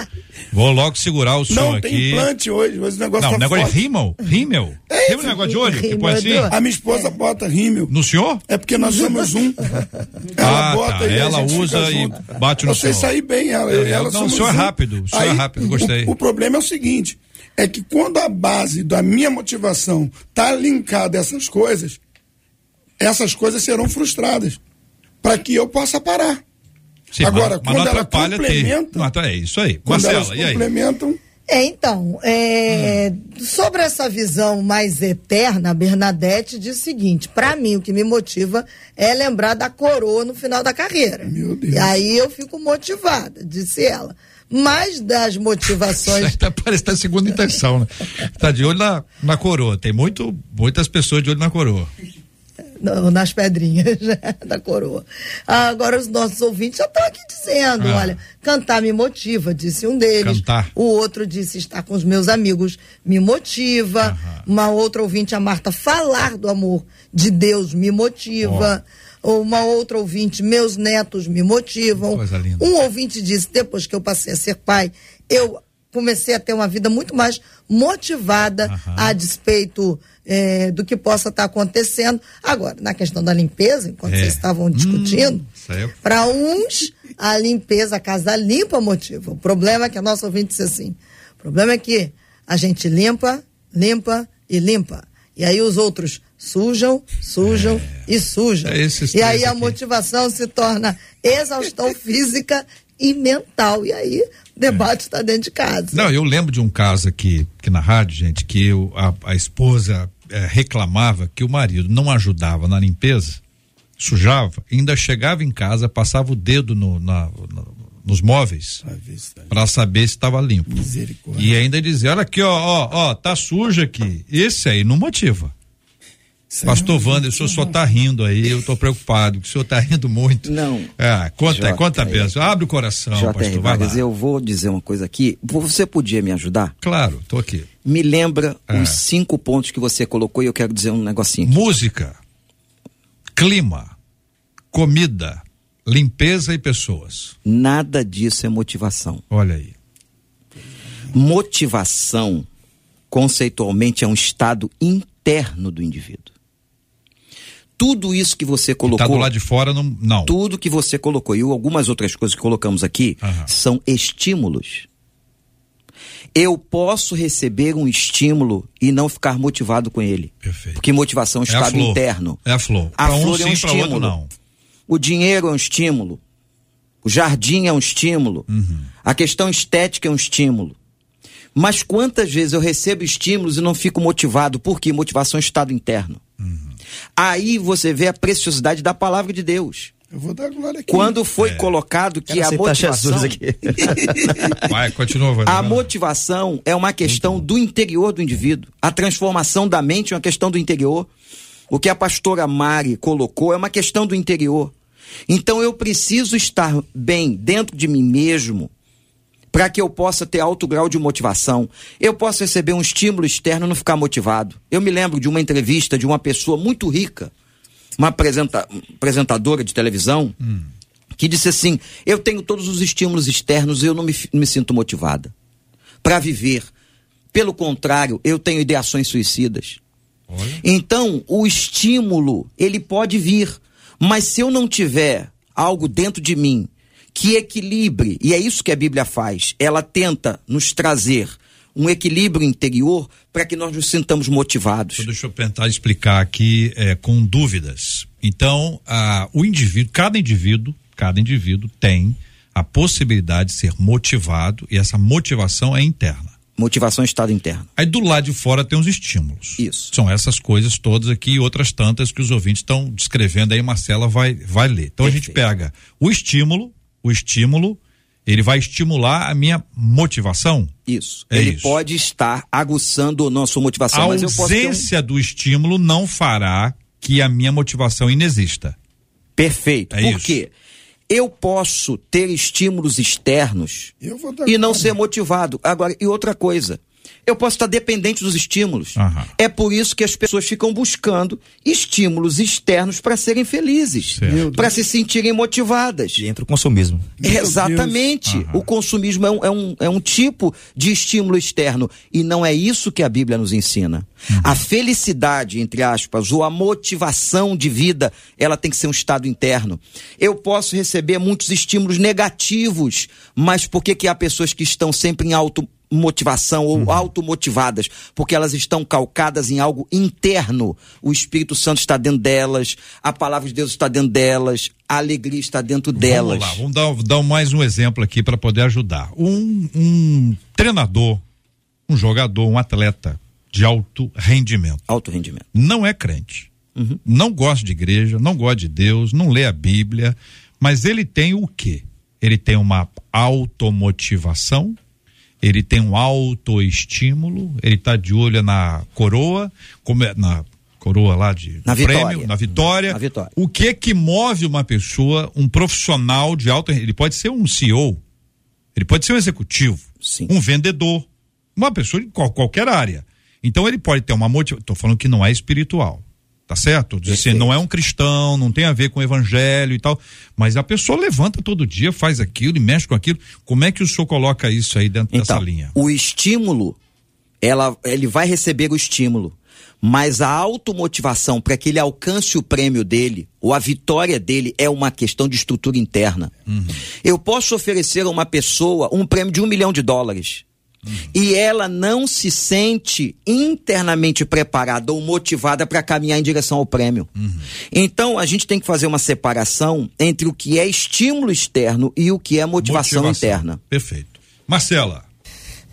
Vou logo segurar o senhor Não tem aqui. implante hoje, hoje o negócio Não, tá o negócio forte. é rímel? Rímel? É é isso. negócio de olho? É assim? A minha esposa bota rímel. No senhor? É porque nós somos um. <laughs> Ah, bota tá. e Ela usa e junto. bate no Você senhor. sair bem, ela. eu e É, ela não, o somos senhor é um. rápido, o senhor é rápido, gostei. O, o problema é o seguinte: é que quando a base da minha motivação tá linkada a essas coisas, essas coisas serão frustradas. Para que eu possa parar. Sim, Agora, mas, mas quando ela ter. complementa- Não, atra- é isso aí. Quando Marcela, elas complementam. É, então, é, sobre essa visão mais eterna, a Bernadette diz o seguinte: para mim, o que me motiva é lembrar da coroa no final da carreira. Meu Deus. E aí eu fico motivada, disse ela. Mas das motivações. <laughs> Tá, parece que tá segunda intenção, né? Tá de olho na, na coroa. Tem muito, muitas pessoas de olho na coroa. Não, nas pedrinhas <laughs> da coroa. Agora os nossos ouvintes já estão aqui dizendo, Ah. olha, cantar me motiva, disse um deles. Cantar. O outro disse estar com os meus amigos me motiva. Aham. Uma outra ouvinte, a Marta, falar do amor de Deus me motiva. Uma outra ouvinte, meus netos me motivam. Um ouvinte disse, depois que eu passei a ser pai, eu comecei a ter uma vida muito mais motivada a despeito eh, do que possa estar acontecendo. Agora, na questão da limpeza, enquanto É. vocês estavam discutindo, é- para uns, a limpeza, a casa limpa motiva. O problema é que a nossa ouvinte disse assim: o problema é que a gente limpa, limpa e limpa. E aí os outros sujam, sujam e sujam. É e aí a aqui. motivação se torna exaustão <laughs> física e mental. E aí o debate está dentro de casa. Não, eu lembro de um caso aqui, aqui na rádio, gente, que eu- a, a esposa eh, reclamava que o marido não ajudava na limpeza, sujava, ainda chegava em casa, passava o dedo no, na- na- nos móveis se tá- para saber se estava limpo. Misericórdia. E ainda dizia, olha aqui, ó, ó, ó, tá sujo aqui. Esse aí não motiva. Aí Pastor Wander, o senhor só tá rindo aí, eu tô preocupado, que o senhor tá rindo muito. Não. É, conta, conta a benção, abre o coração, J.R. pastor, Vargas, lá. eu vou dizer uma coisa aqui. Você podia me ajudar? Claro, tô aqui. Me lembra Ah. os cinco pontos que você colocou e eu quero dizer um negocinho. aqui. Música, clima, comida, limpeza e pessoas. Nada disso é motivação. Olha aí. Motivação, conceitualmente, é um estado interno do indivíduo. Tudo isso que você Tá colocou. do lado de fora, não. não. Tudo que você colocou e algumas outras coisas que colocamos aqui Aham. são estímulos. Eu posso receber um estímulo e não ficar motivado com ele. Perfeito. Porque motivação é um É estado interno. É a flor. A Pra um flor é um sim, pra outro estímulo. não. O dinheiro é um estímulo. O jardim é um estímulo. Uhum. A questão estética é um estímulo. Mas quantas vezes eu recebo estímulos e não fico motivado? Por quê? Motivação é um estado interno. Uhum. Aí você vê a preciosidade da palavra de Deus. Eu vou dar glória aqui. Quando foi É. colocado que Quero a motivação, Jesus aqui. <laughs> Vai, continua, vai. a motivação é uma questão do interior do indivíduo. A transformação da mente é uma questão do interior. O que a pastora Mari colocou é uma questão do interior. Então eu preciso estar bem dentro de mim mesmo para que eu possa ter alto grau de motivação. Eu posso receber um estímulo externo e não ficar motivado. Eu me lembro de uma entrevista de uma pessoa muito rica, uma apresenta- apresentadora de televisão, que disse assim: Eu tenho todos os estímulos externos e eu não me, fi- me sinto motivada para viver. Pelo contrário, eu tenho ideações suicidas. Olha. Então, o estímulo, ele pode vir, mas se eu não tiver algo dentro de mim que equilibre, e é isso que a Bíblia faz, ela tenta nos trazer um equilíbrio interior para que nós nos sintamos motivados. Deixa eu tentar explicar aqui é, com dúvidas. Então, a, o indivíduo, cada indivíduo, cada indivíduo tem a possibilidade de ser motivado e essa motivação é interna. Motivação é estado interno. Aí do lado de fora tem os estímulos. Isso. São essas coisas todas aqui e outras tantas que os ouvintes estão descrevendo aí, Marcela vai, vai ler. Então a gente Perfeito. pega o estímulo, o estímulo, ele vai estimular a minha motivação. Isso. É ele isso. pode estar aguçando ou não a sua motivação, a mas eu posso ter um... ausência do estímulo não fará que a minha motivação inexista. Perfeito. É Por isso. quê? Eu posso ter estímulos externos e não ser motivado. Agora, e outra coisa, eu posso estar dependente dos estímulos. Aham. É por isso que as pessoas ficam buscando estímulos externos para serem felizes, para se sentirem motivadas. E entra o consumismo. Meu Exatamente. O consumismo é um, é, um, é um tipo de estímulo externo. E não é isso que a Bíblia nos ensina. A felicidade, entre aspas, ou a motivação de vida, ela tem que ser um estado interno. Eu posso receber muitos estímulos negativos, mas por que, que há pessoas que estão sempre em auto motivação ou automotivadas, porque elas estão calcadas em algo interno. O Espírito Santo está dentro delas, a palavra de Deus está dentro delas, a alegria está dentro delas. Vamos lá, vamos dar, dar mais um exemplo aqui para poder ajudar. Um, um treinador, um jogador, um atleta de alto rendimento. Alto rendimento. não é crente, não gosta de igreja, não gosta de Deus, não lê a Bíblia, mas ele tem o quê? Ele tem uma automotivação, ele tem um autoestímulo, ele tá de olho na coroa, como é, na coroa lá de Na prêmio, vitória. na vitória. Na vitória. O que que move uma pessoa, um profissional de alto, ele pode ser um CEO, ele pode ser um executivo, Sim. um vendedor, uma pessoa de qual- qualquer área. Então ele pode ter uma motivação. Estou falando que não é espiritual. Tá certo? Diz assim, não é um cristão, não tem a ver com o evangelho e tal. Mas a pessoa levanta todo dia, faz aquilo e mexe com aquilo. Como é que o senhor coloca isso aí dentro dessa Então, linha? o estímulo, ela, ele vai receber o estímulo, mas a automotivação para que ele alcance o prêmio dele, ou a vitória dele, é uma questão de estrutura interna. Uhum. Eu posso oferecer a uma pessoa um prêmio de um milhão de dólares. Uhum. E ela não se sente internamente preparada ou motivada para caminhar em direção ao prêmio. Uhum. Então, a gente tem que fazer uma separação entre o que é estímulo externo e o que é motivação, interna. Perfeito. Marcela,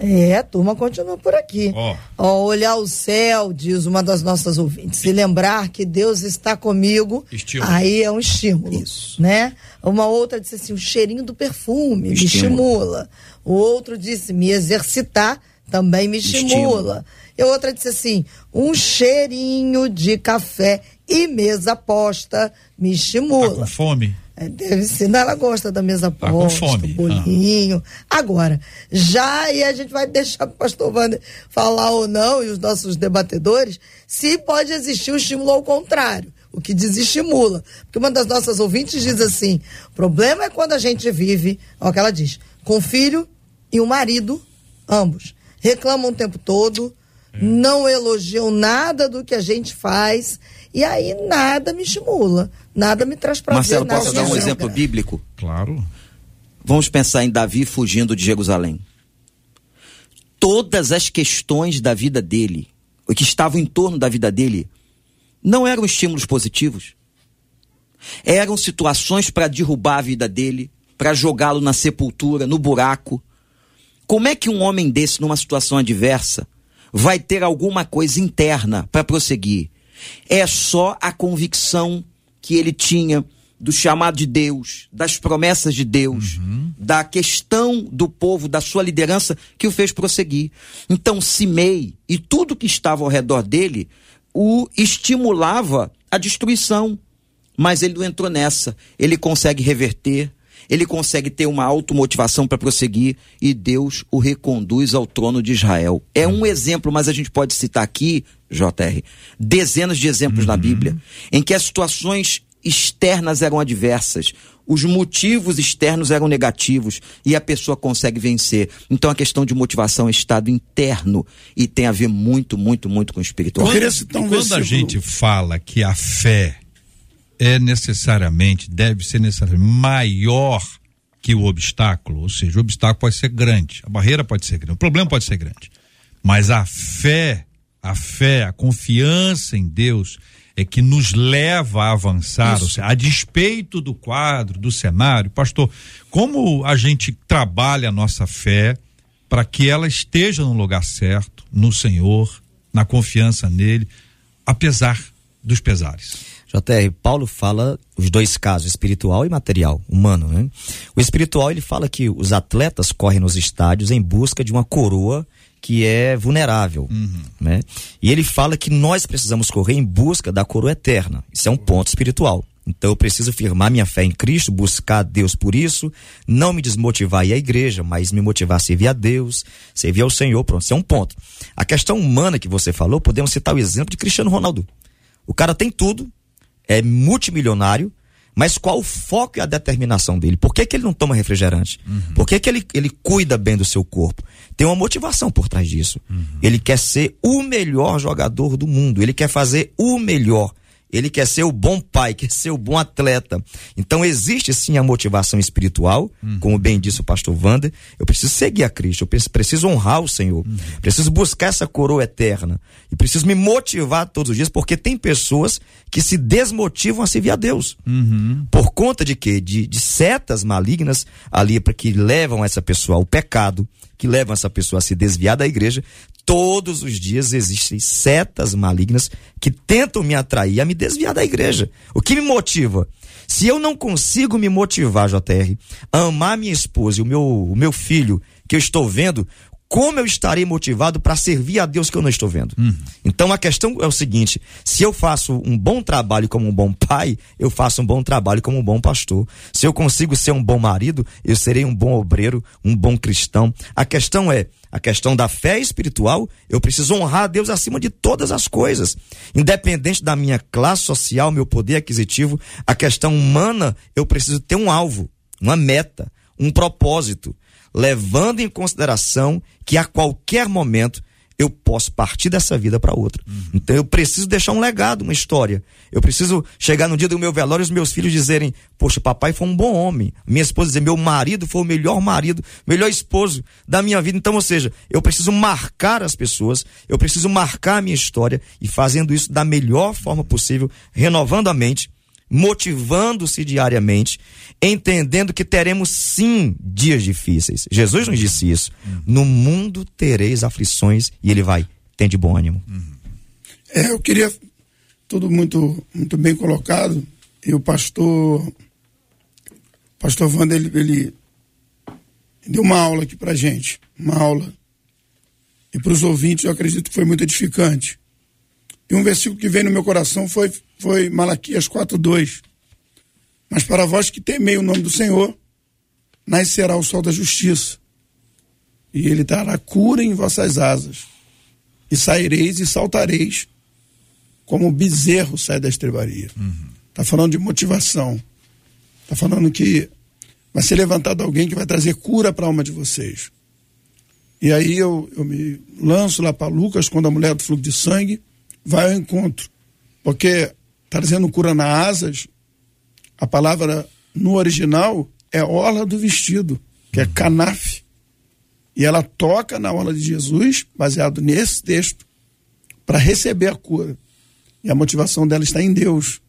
É, a turma continua por aqui. Ó. Ó, olhar o céu, diz uma das nossas ouvintes, e lembrar que Deus está comigo, Estímulo. aí é um estímulo. Isso. Né? Uma outra disse assim, o cheirinho do perfume me estimula. O outro disse, me exercitar também me estimula. Estímulo. E outra disse assim, um cheirinho de café e mesa posta me tá estimula. com fome? É, deve ser, não, ela gosta da mesa Tá posta, fome. bolinho. Agora, já e a gente vai deixar o pastor Wander falar ou não, e os nossos debatedores, se pode existir o estímulo ao contrário. o que desestimula. Porque uma das nossas ouvintes diz assim: o problema é quando a gente vive, olha o que ela diz, com filho e um marido, ambos, reclamam o tempo todo, não elogiam nada do que a gente faz, e aí nada me estimula, nada me traz prazer. Marcelo, posso dar um exemplo bíblico? Claro. Vamos pensar em Davi fugindo de Jerusalém. Todas as questões da vida dele, o que estavam em torno da vida dele, não eram estímulos positivos. Eram situações para derrubar a vida dele, para jogá-lo na sepultura, no buraco. Como é que um homem desse, numa situação adversa, vai ter alguma coisa interna para prosseguir? É só a convicção que ele tinha do chamado de Deus, das promessas de Deus, da questão do povo, da sua liderança, que o fez prosseguir. Então, Simei e tudo que estava ao redor dele o estimulava a destruição. Mas ele não entrou nessa. Ele consegue reverter, ele consegue ter uma automotivação para prosseguir e Deus o reconduz ao trono de Israel. É um exemplo, mas a gente pode citar aqui, JR, dezenas de exemplos na Bíblia em que as situações externas eram adversas, os motivos externos eram negativos e a pessoa consegue vencer. Então a questão de motivação é estado interno e tem a ver muito, muito, muito com o espiritual. Citar um Quando a gente fala que a fé é necessariamente, deve ser necessariamente maior que o obstáculo, ou seja, o obstáculo pode ser grande, a barreira pode ser grande, o problema pode ser grande. Mas a fé, a fé, a confiança em Deus é que nos leva a avançar, ou seja, a despeito do quadro, do cenário. Pastor, como a gente trabalha a nossa fé para que ela esteja no lugar certo, no Senhor, na confiança nele, apesar dos pesares. JR, Paulo fala os dois casos, espiritual e material, humano, né? O espiritual, ele fala que os atletas correm nos estádios em busca de uma coroa que é vulnerável, né? E ele fala que nós precisamos correr em busca da coroa eterna. Isso é um ponto espiritual. Então eu preciso firmar minha fé em Cristo, buscar Deus por isso, não me desmotivar a ir à igreja, mas me motivar a servir a Deus, servir ao Senhor, pronto, isso é um ponto. A questão humana que você falou, podemos citar o exemplo de Cristiano Ronaldo. O cara tem tudo, é multimilionário, mas qual o foco e a determinação dele? Por que, que ele não toma refrigerante? Por que, que ele, ele cuida bem do seu corpo? Tem uma motivação por trás disso. Ele quer ser o melhor jogador do mundo, ele quer fazer o melhor. Ele quer ser o bom pai, quer ser o bom atleta. Então existe sim a motivação espiritual, como bem disse o pastor Wander. Eu preciso seguir a Cristo, eu pre- preciso honrar o Senhor, preciso buscar essa coroa eterna e preciso me motivar todos os dias, porque tem pessoas que se desmotivam a servir a Deus. Por conta de quê? De, de setas malignas ali para que levam essa pessoa ao pecado, que levam essa pessoa a se desviar da igreja. Todos os dias existem setas malignas que tentam me atrair a me desviar da igreja. O que me motiva? Se eu não consigo me motivar, JR, a amar minha esposa e o meu, o meu filho que eu estou vendo, como eu estarei motivado para servir a Deus que eu não estou vendo? Então a questão é o seguinte: se eu faço um bom trabalho como um bom pai, eu faço um bom trabalho como um bom pastor. Se eu consigo ser um bom marido, eu serei um bom obreiro, um bom cristão. A questão é a questão da fé espiritual, eu preciso honrar a Deus acima de todas as coisas. Independente da minha classe social, meu poder aquisitivo, a questão humana, eu preciso ter um alvo, uma meta, um propósito, levando em consideração que a qualquer momento eu posso partir dessa vida para outra. Então eu preciso deixar um legado, uma história. Eu preciso chegar no dia do meu velório e os meus filhos dizerem: Poxa, papai foi um bom homem. Minha esposa dizer: Meu marido foi o melhor marido, melhor esposo da minha vida. Então, ou seja, eu preciso marcar as pessoas, eu preciso marcar a minha história e fazendo isso da melhor forma possível, renovando a mente, motivando-se diariamente, entendendo que teremos sim dias difíceis. Jesus nos disse isso. No mundo tereis aflições e ele vai, tem de bom ânimo. É, eu queria tudo muito muito bem colocado. E o pastor pastor Wander, ele, ele deu uma aula aqui pra gente, uma aula. E para os ouvintes, eu acredito que foi muito edificante. E um versículo que veio no meu coração foi foi Malaquias 4:2. Mas para vós que temei o nome do Senhor, nascerá o sol da justiça. E ele dará cura em vossas asas. E saireis e saltareis como o bezerro sai da estrebaria. Está falando de motivação. Está falando que vai ser levantado alguém que vai trazer cura para a alma de vocês. E aí eu, eu me lanço lá para Lucas, quando a mulher do fluxo de sangue vai ao encontro. Porque está dizendo asas, a palavra no original é orla do vestido, que é canaf. E ela toca na orla de Jesus, baseado nesse texto, para receber a cura. E a motivação dela está em Deus.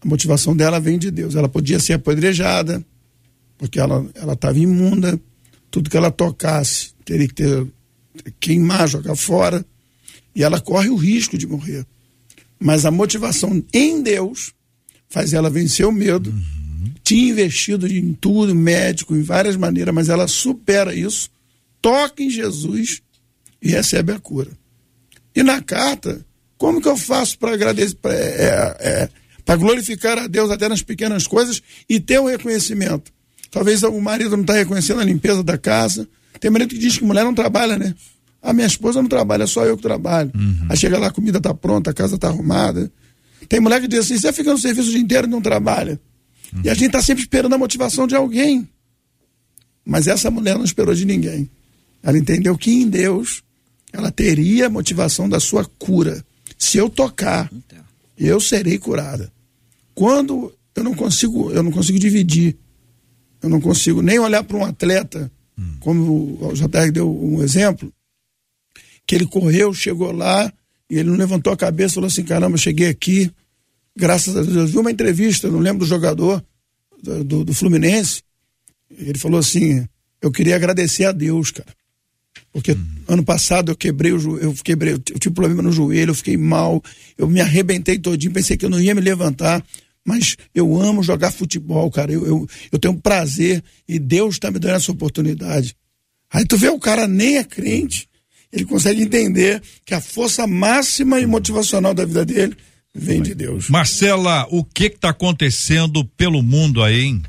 A motivação dela vem de Deus. Ela podia ser apedrejada, porque ela estava imunda. Tudo que ela tocasse teria que ter queimar, jogar fora. E ela corre o risco de morrer. Mas a motivação em Deus faz ela vencer o medo. Tinha investido em tudo, médico, em várias maneiras, mas ela supera isso, toca em Jesus e recebe a cura. E na carta, como que eu faço para agradecer, para é, é, glorificar a Deus até nas pequenas coisas e ter o reconhecimento? Talvez o marido não está reconhecendo a limpeza da casa. Tem marido que diz que mulher não trabalha, né? A minha esposa não trabalha, é só eu que trabalho. Aí chega lá, a comida tá pronta, a casa tá arrumada. Tem mulher que diz assim: você fica no serviço o dia inteiro e não trabalha. E a gente tá sempre esperando a motivação de alguém. Mas essa mulher não esperou de ninguém. Ela entendeu que em Deus ela teria a motivação da sua cura. Se eu tocar, eu serei curada. Quando eu não consigo, eu não consigo dividir, eu não consigo nem olhar para um atleta, como o JR deu um exemplo, que ele correu, chegou lá e ele não levantou a cabeça e falou assim: caramba, eu cheguei aqui, graças a Deus. Eu vi uma entrevista, não lembro do jogador do, do, Fluminense, ele falou assim: eu queria agradecer a Deus, cara. Porque ano passado eu quebrei o joelho, eu quebrei, eu tive problema no joelho, eu fiquei mal, eu me arrebentei todinho, pensei que eu não ia me levantar, mas eu amo jogar futebol, cara. Eu, eu, eu tenho prazer e Deus está me dando essa oportunidade. Aí tu vê o cara nem é crente, ele consegue entender que a força máxima e motivacional da vida dele vem de Deus. Marcela, o que está acontecendo pelo mundo aí, hein?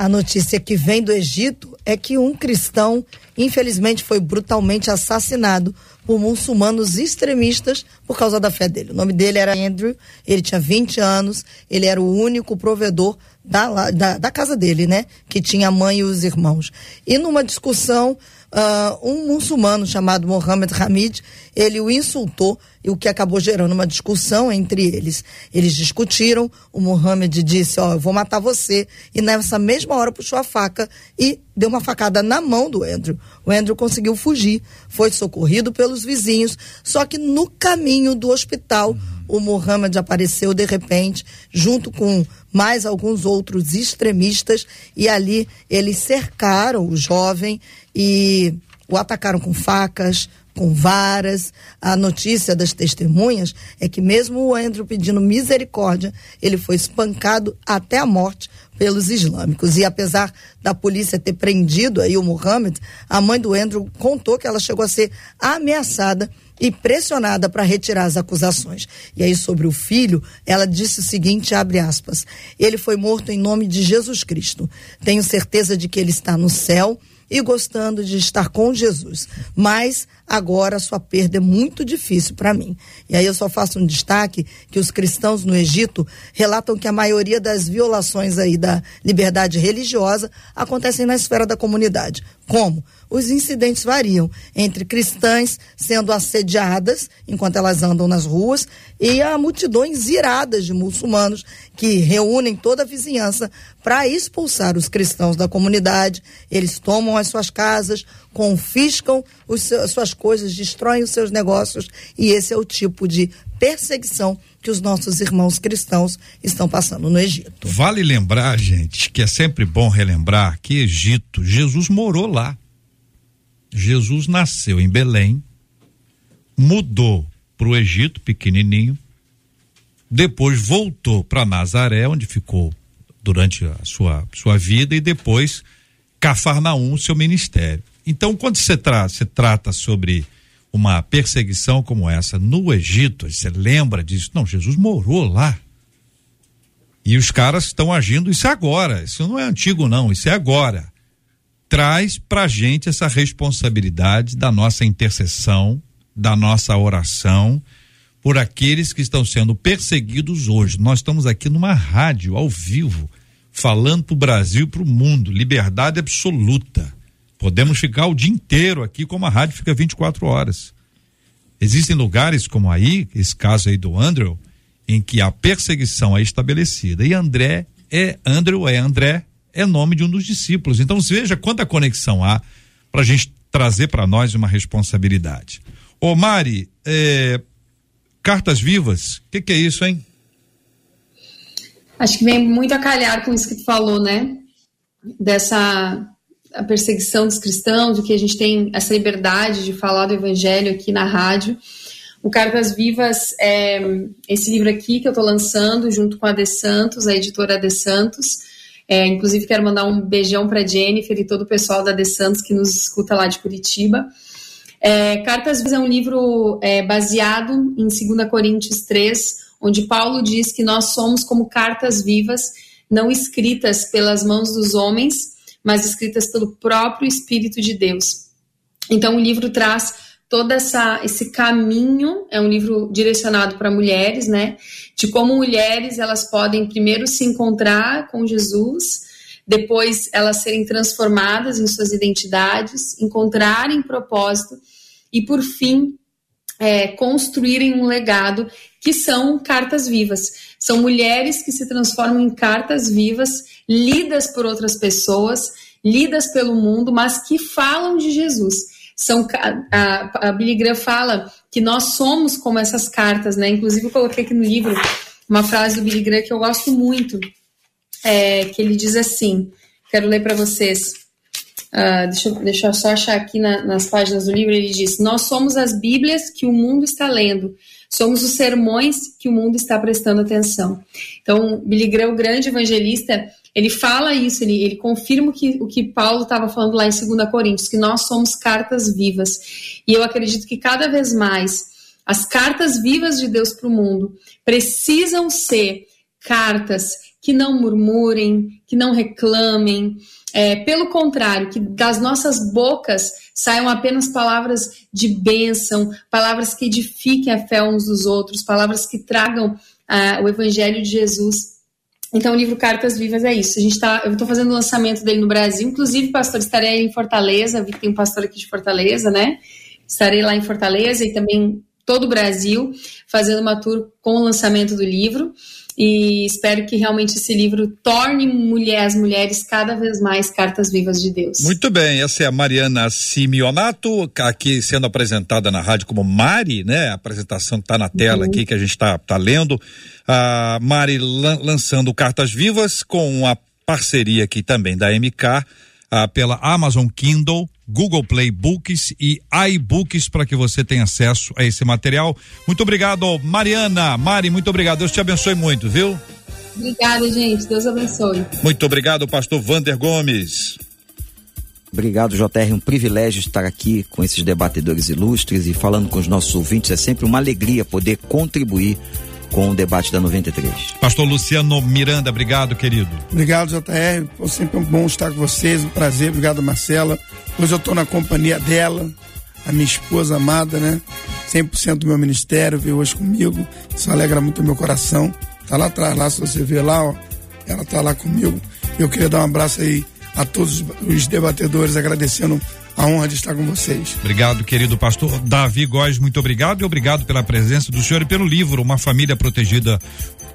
A notícia que vem do Egito é que um cristão, infelizmente, foi brutalmente assassinado por muçulmanos extremistas por causa da fé dele. O nome dele era Andrew, ele tinha 20 anos, ele era o único provedor da, da, da casa dele, né? Que tinha a mãe e os irmãos. E numa discussão, ah, um muçulmano chamado Mohammed Hamid, ele o insultou, o que acabou gerando uma discussão entre eles. Eles discutiram, o Mohammed disse, ó, eu vou matar você, e nessa mesma hora puxou a faca e deu uma facada na mão do Andrew. O Andrew conseguiu fugir, foi socorrido pelos vizinhos, só que no caminho do hospital, o Mohammed apareceu de repente, junto com mais alguns outros extremistas, e ali eles cercaram o jovem e o atacaram com facas, com varas. A notícia das testemunhas é que mesmo o Andrew pedindo misericórdia, ele foi espancado até a morte pelos islâmicos. E apesar da polícia ter prendido aí o Mohammed, a mãe do Andrew contou que ela chegou a ser ameaçada e pressionada para retirar as acusações. E aí sobre o filho, ela disse o seguinte, abre aspas: Ele foi morto em nome de Jesus Cristo. Tenho certeza de que ele está no céu e gostando de estar com Jesus. Mas agora a sua perda é muito difícil para mim. E aí eu só faço um destaque que os cristãos no Egito relatam que a maioria das violações aí da liberdade religiosa acontecem na esfera da comunidade. Como? Os incidentes variam entre cristãs sendo assediadas enquanto elas andam nas ruas e a multidões iradas de muçulmanos que reúnem toda a vizinhança para expulsar os cristãos da comunidade. Eles tomam as suas casas, confiscam os as suas coisas, destroem os seus negócios e esse é o tipo de perseguição que os nossos irmãos cristãos estão passando no Egito. Vale lembrar, gente, que é sempre bom relembrar que Egito, Jesus morou lá. Jesus nasceu em Belém, mudou para o Egito, pequenininho, depois voltou para Nazaré, onde ficou durante a sua, sua vida, e depois Cafarnaum, seu ministério. Então, quando você, tra trata sobre uma perseguição como essa no Egito, você lembra disso? Não, Jesus morou lá. E os caras estão agindo, isso é agora, isso não é antigo não, isso é agora. Traz pra gente essa responsabilidade da nossa intercessão, da nossa oração, por aqueles que estão sendo perseguidos hoje. Nós estamos aqui numa rádio ao vivo, falando para o Brasil para o mundo. Liberdade absoluta. Podemos ficar o dia inteiro aqui, como a rádio fica 24 horas. Existem lugares como aí, esse caso aí do Andrew, em que a perseguição é estabelecida. E André é Andrew é André é nome de um dos discípulos. Então veja quanta conexão há para a gente trazer para nós uma responsabilidade. Ô Mari, é, cartas vivas, o que, que é isso, hein? Acho que vem muito a calhar com isso que tu falou, né? Dessa a perseguição dos cristãos, de que a gente tem essa liberdade de falar do evangelho aqui na rádio. O Cartas Vivas é esse livro aqui que eu estou lançando junto com a De Santos, a editora De Santos. É, inclusive, quero mandar um beijão para Jennifer e todo o pessoal da De Santos que nos escuta lá de Curitiba. É, Cartas Vivas é um livro é, baseado em 2 Coríntios 3, onde Paulo diz que nós somos como cartas vivas, não escritas pelas mãos dos homens, mas escritas pelo próprio Espírito de Deus. Então, o livro traz todo essa, esse caminho, é um livro direcionado para mulheres, né? De como mulheres elas podem primeiro se encontrar com Jesus, depois elas serem transformadas em suas identidades, encontrarem propósito e, por fim, é, construírem um legado que são cartas vivas. São mulheres que se transformam em cartas vivas, lidas por outras pessoas, lidas pelo mundo, mas que falam de Jesus. São, a, a Billy Graham fala que nós somos como essas cartas, né? Inclusive, eu coloquei aqui no livro uma frase do Billy Graham que eu gosto muito, é, que ele diz assim: quero ler para vocês. Uh, deixa, eu, deixa eu só achar aqui na, nas páginas do livro. Ele diz: Nós somos as Bíblias que o mundo está lendo, somos os sermões que o mundo está prestando atenção. Então, Billy Graham, o grande evangelista, ele fala isso, ele, ele confirma que, o que Paulo estava falando lá em 2 Coríntios, que nós somos cartas vivas. E eu acredito que cada vez mais as cartas vivas de Deus para o mundo precisam ser cartas que não murmurem, que não reclamem, é, pelo contrário, que das nossas bocas saiam apenas palavras de bênção, palavras que edifiquem a fé uns dos outros, palavras que tragam ah, o evangelho de Jesus. Então, o livro Cartas Vivas é isso. A gente tá, eu estou fazendo o lançamento dele no Brasil, inclusive, pastor, estarei em Fortaleza, vi que tem um pastor aqui de Fortaleza, né? Estarei lá em Fortaleza e também todo o Brasil, fazendo uma tour com o lançamento do livro e espero que realmente esse livro torne mulher, as mulheres cada vez mais cartas vivas de Deus. Muito bem, essa é a Mariana Simeonato, aqui sendo apresentada na rádio como Mari, né? A apresentação está na tela uhum. aqui que a gente está tá lendo. A Mari lan lançando Cartas Vivas com a parceria aqui também da MK ah, pela Amazon Kindle, Google Play Books e iBooks para que você tenha acesso a esse material. Muito obrigado, Mariana. Mari, muito obrigado. Deus te abençoe muito, viu? Obrigada, gente. Deus abençoe. Muito obrigado, pastor Vander Gomes. Obrigado, JR. Um privilégio estar aqui com esses debatedores ilustres e falando com os nossos ouvintes. É sempre uma alegria poder contribuir com o debate da 93. Pastor Luciano Miranda, obrigado, querido. Obrigado, JR. Foi sempre bom estar com vocês, um prazer. Obrigado, Marcela. Hoje eu estou na companhia dela, a minha esposa amada, né? 100% do meu ministério veio hoje comigo. Isso alegra muito o meu coração. Tá lá atrás, lá, se você ver lá, ó, ela tá lá comigo. Eu queria dar um abraço aí a todos os debatedores, agradecendo a honra de estar com vocês. Obrigado, querido pastor Davi Góes, muito obrigado e obrigado pela presença do senhor e pelo livro Uma Família Protegida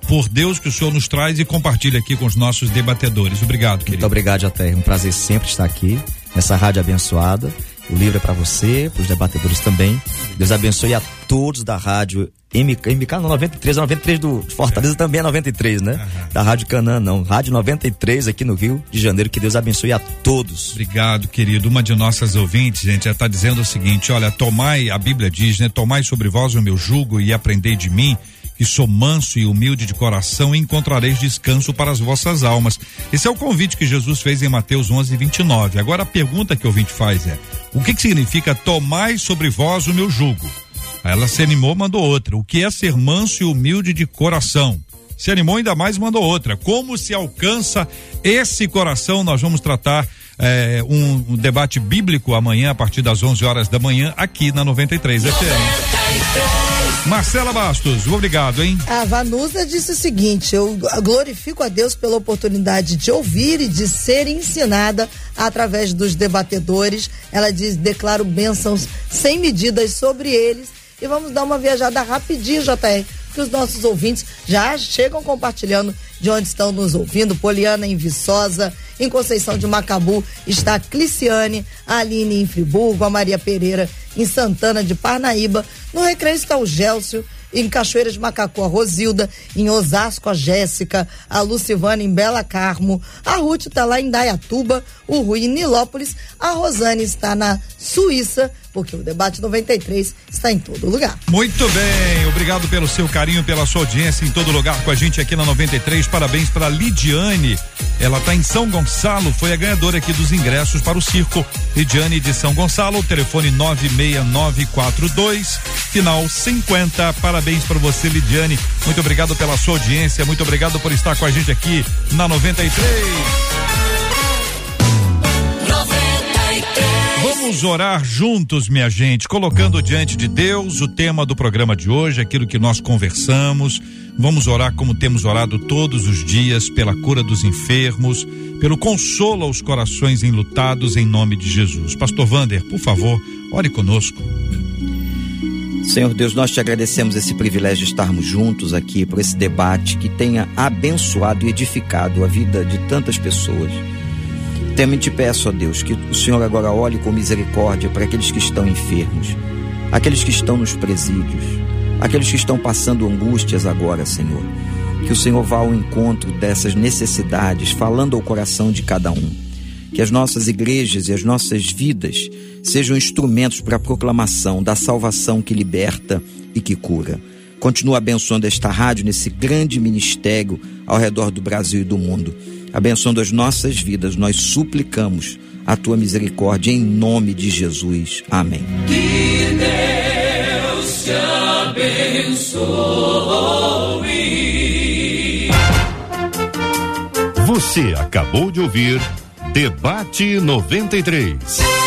por Deus que o senhor nos traz e compartilha aqui com os nossos debatedores. Obrigado, querido. Muito obrigado, Jater. Um prazer sempre estar aqui nessa rádio abençoada. O livro é para você, para os debatedores também. Deus abençoe a todos da rádio MK, MK não, 93, 93 do Fortaleza é. também é 93, né? Uhum. Da Rádio Canã, não. Rádio 93 aqui no Rio de Janeiro. Que Deus abençoe a todos. Obrigado, querido. Uma de nossas ouvintes, gente, já está dizendo o seguinte: olha, tomai, a Bíblia diz, né? Tomai sobre vós o meu jugo e aprendei de mim que sou manso e humilde de coração e encontrareis descanso para as vossas almas. Esse é o convite que Jesus fez em Mateus 11, 29. Agora a pergunta que o ouvinte faz é: o que, que significa tomai sobre vós o meu jugo? Ela se animou, mandou outra. O que é ser manso e humilde de coração? Se animou ainda mais, mandou outra. Como se alcança esse coração? Nós vamos tratar é, um, um, debate bíblico amanhã, a partir das 11 horas da manhã, aqui na 93 FM. 93. Marcela Bastos, obrigado, hein? A Vanusa disse o seguinte: eu glorifico a Deus pela oportunidade de ouvir e de ser ensinada através dos debatedores. Ela diz: declaro bênçãos sem medidas sobre eles. E vamos dar uma viajada rapidinho, JR, que os nossos ouvintes já chegam compartilhando de onde estão nos ouvindo. Poliana em Viçosa, em Conceição de Macabu está a Cliciane, a Aline em Friburgo, a Maria Pereira em Santana de Parnaíba. No Recreio está o Gélcio, em Cachoeira de Macacu, a Rosilda, em Osasco, a Jéssica, a Lucivana em Bela Carmo, a Ruth está lá em Dayatuba, o Rui em Nilópolis, a Rosane está na Suíça, porque o debate 93 está em todo lugar. Muito bem, obrigado pelo seu carinho, pela sua audiência em todo lugar com a gente aqui na 93. Parabéns para Lidiane. Ela está em São Gonçalo, foi a ganhadora aqui dos ingressos para o circo. Lidiane de São Gonçalo, telefone 96942, final 50. Parabéns para você, Lidiane. Muito obrigado pela sua audiência, muito obrigado por estar com a gente aqui na 93. 93. Vamos orar juntos, minha gente, colocando diante de Deus o tema do programa de hoje, aquilo que nós conversamos. Vamos orar como temos orado todos os dias, pela cura dos enfermos, pelo consolo aos corações enlutados, em nome de Jesus. Pastor Vander, por favor, ore conosco. Senhor Deus, nós te agradecemos esse privilégio de estarmos juntos aqui por esse debate que tenha abençoado e edificado a vida de tantas pessoas. Também te peço, ó Deus, que o Senhor agora olhe com misericórdia para aqueles que estão enfermos, aqueles que estão nos presídios, aqueles que estão passando angústias agora, Senhor. Que o Senhor vá ao encontro dessas necessidades, falando ao coração de cada um. Que as nossas igrejas e as nossas vidas sejam instrumentos para a proclamação da salvação que liberta e que cura. Continua abençoando esta rádio nesse grande ministério ao redor do Brasil e do mundo. Abençoando as nossas vidas, nós suplicamos a tua misericórdia em nome de Jesus. Amém. Que Deus te abençoe. Você acabou de ouvir Debate 93.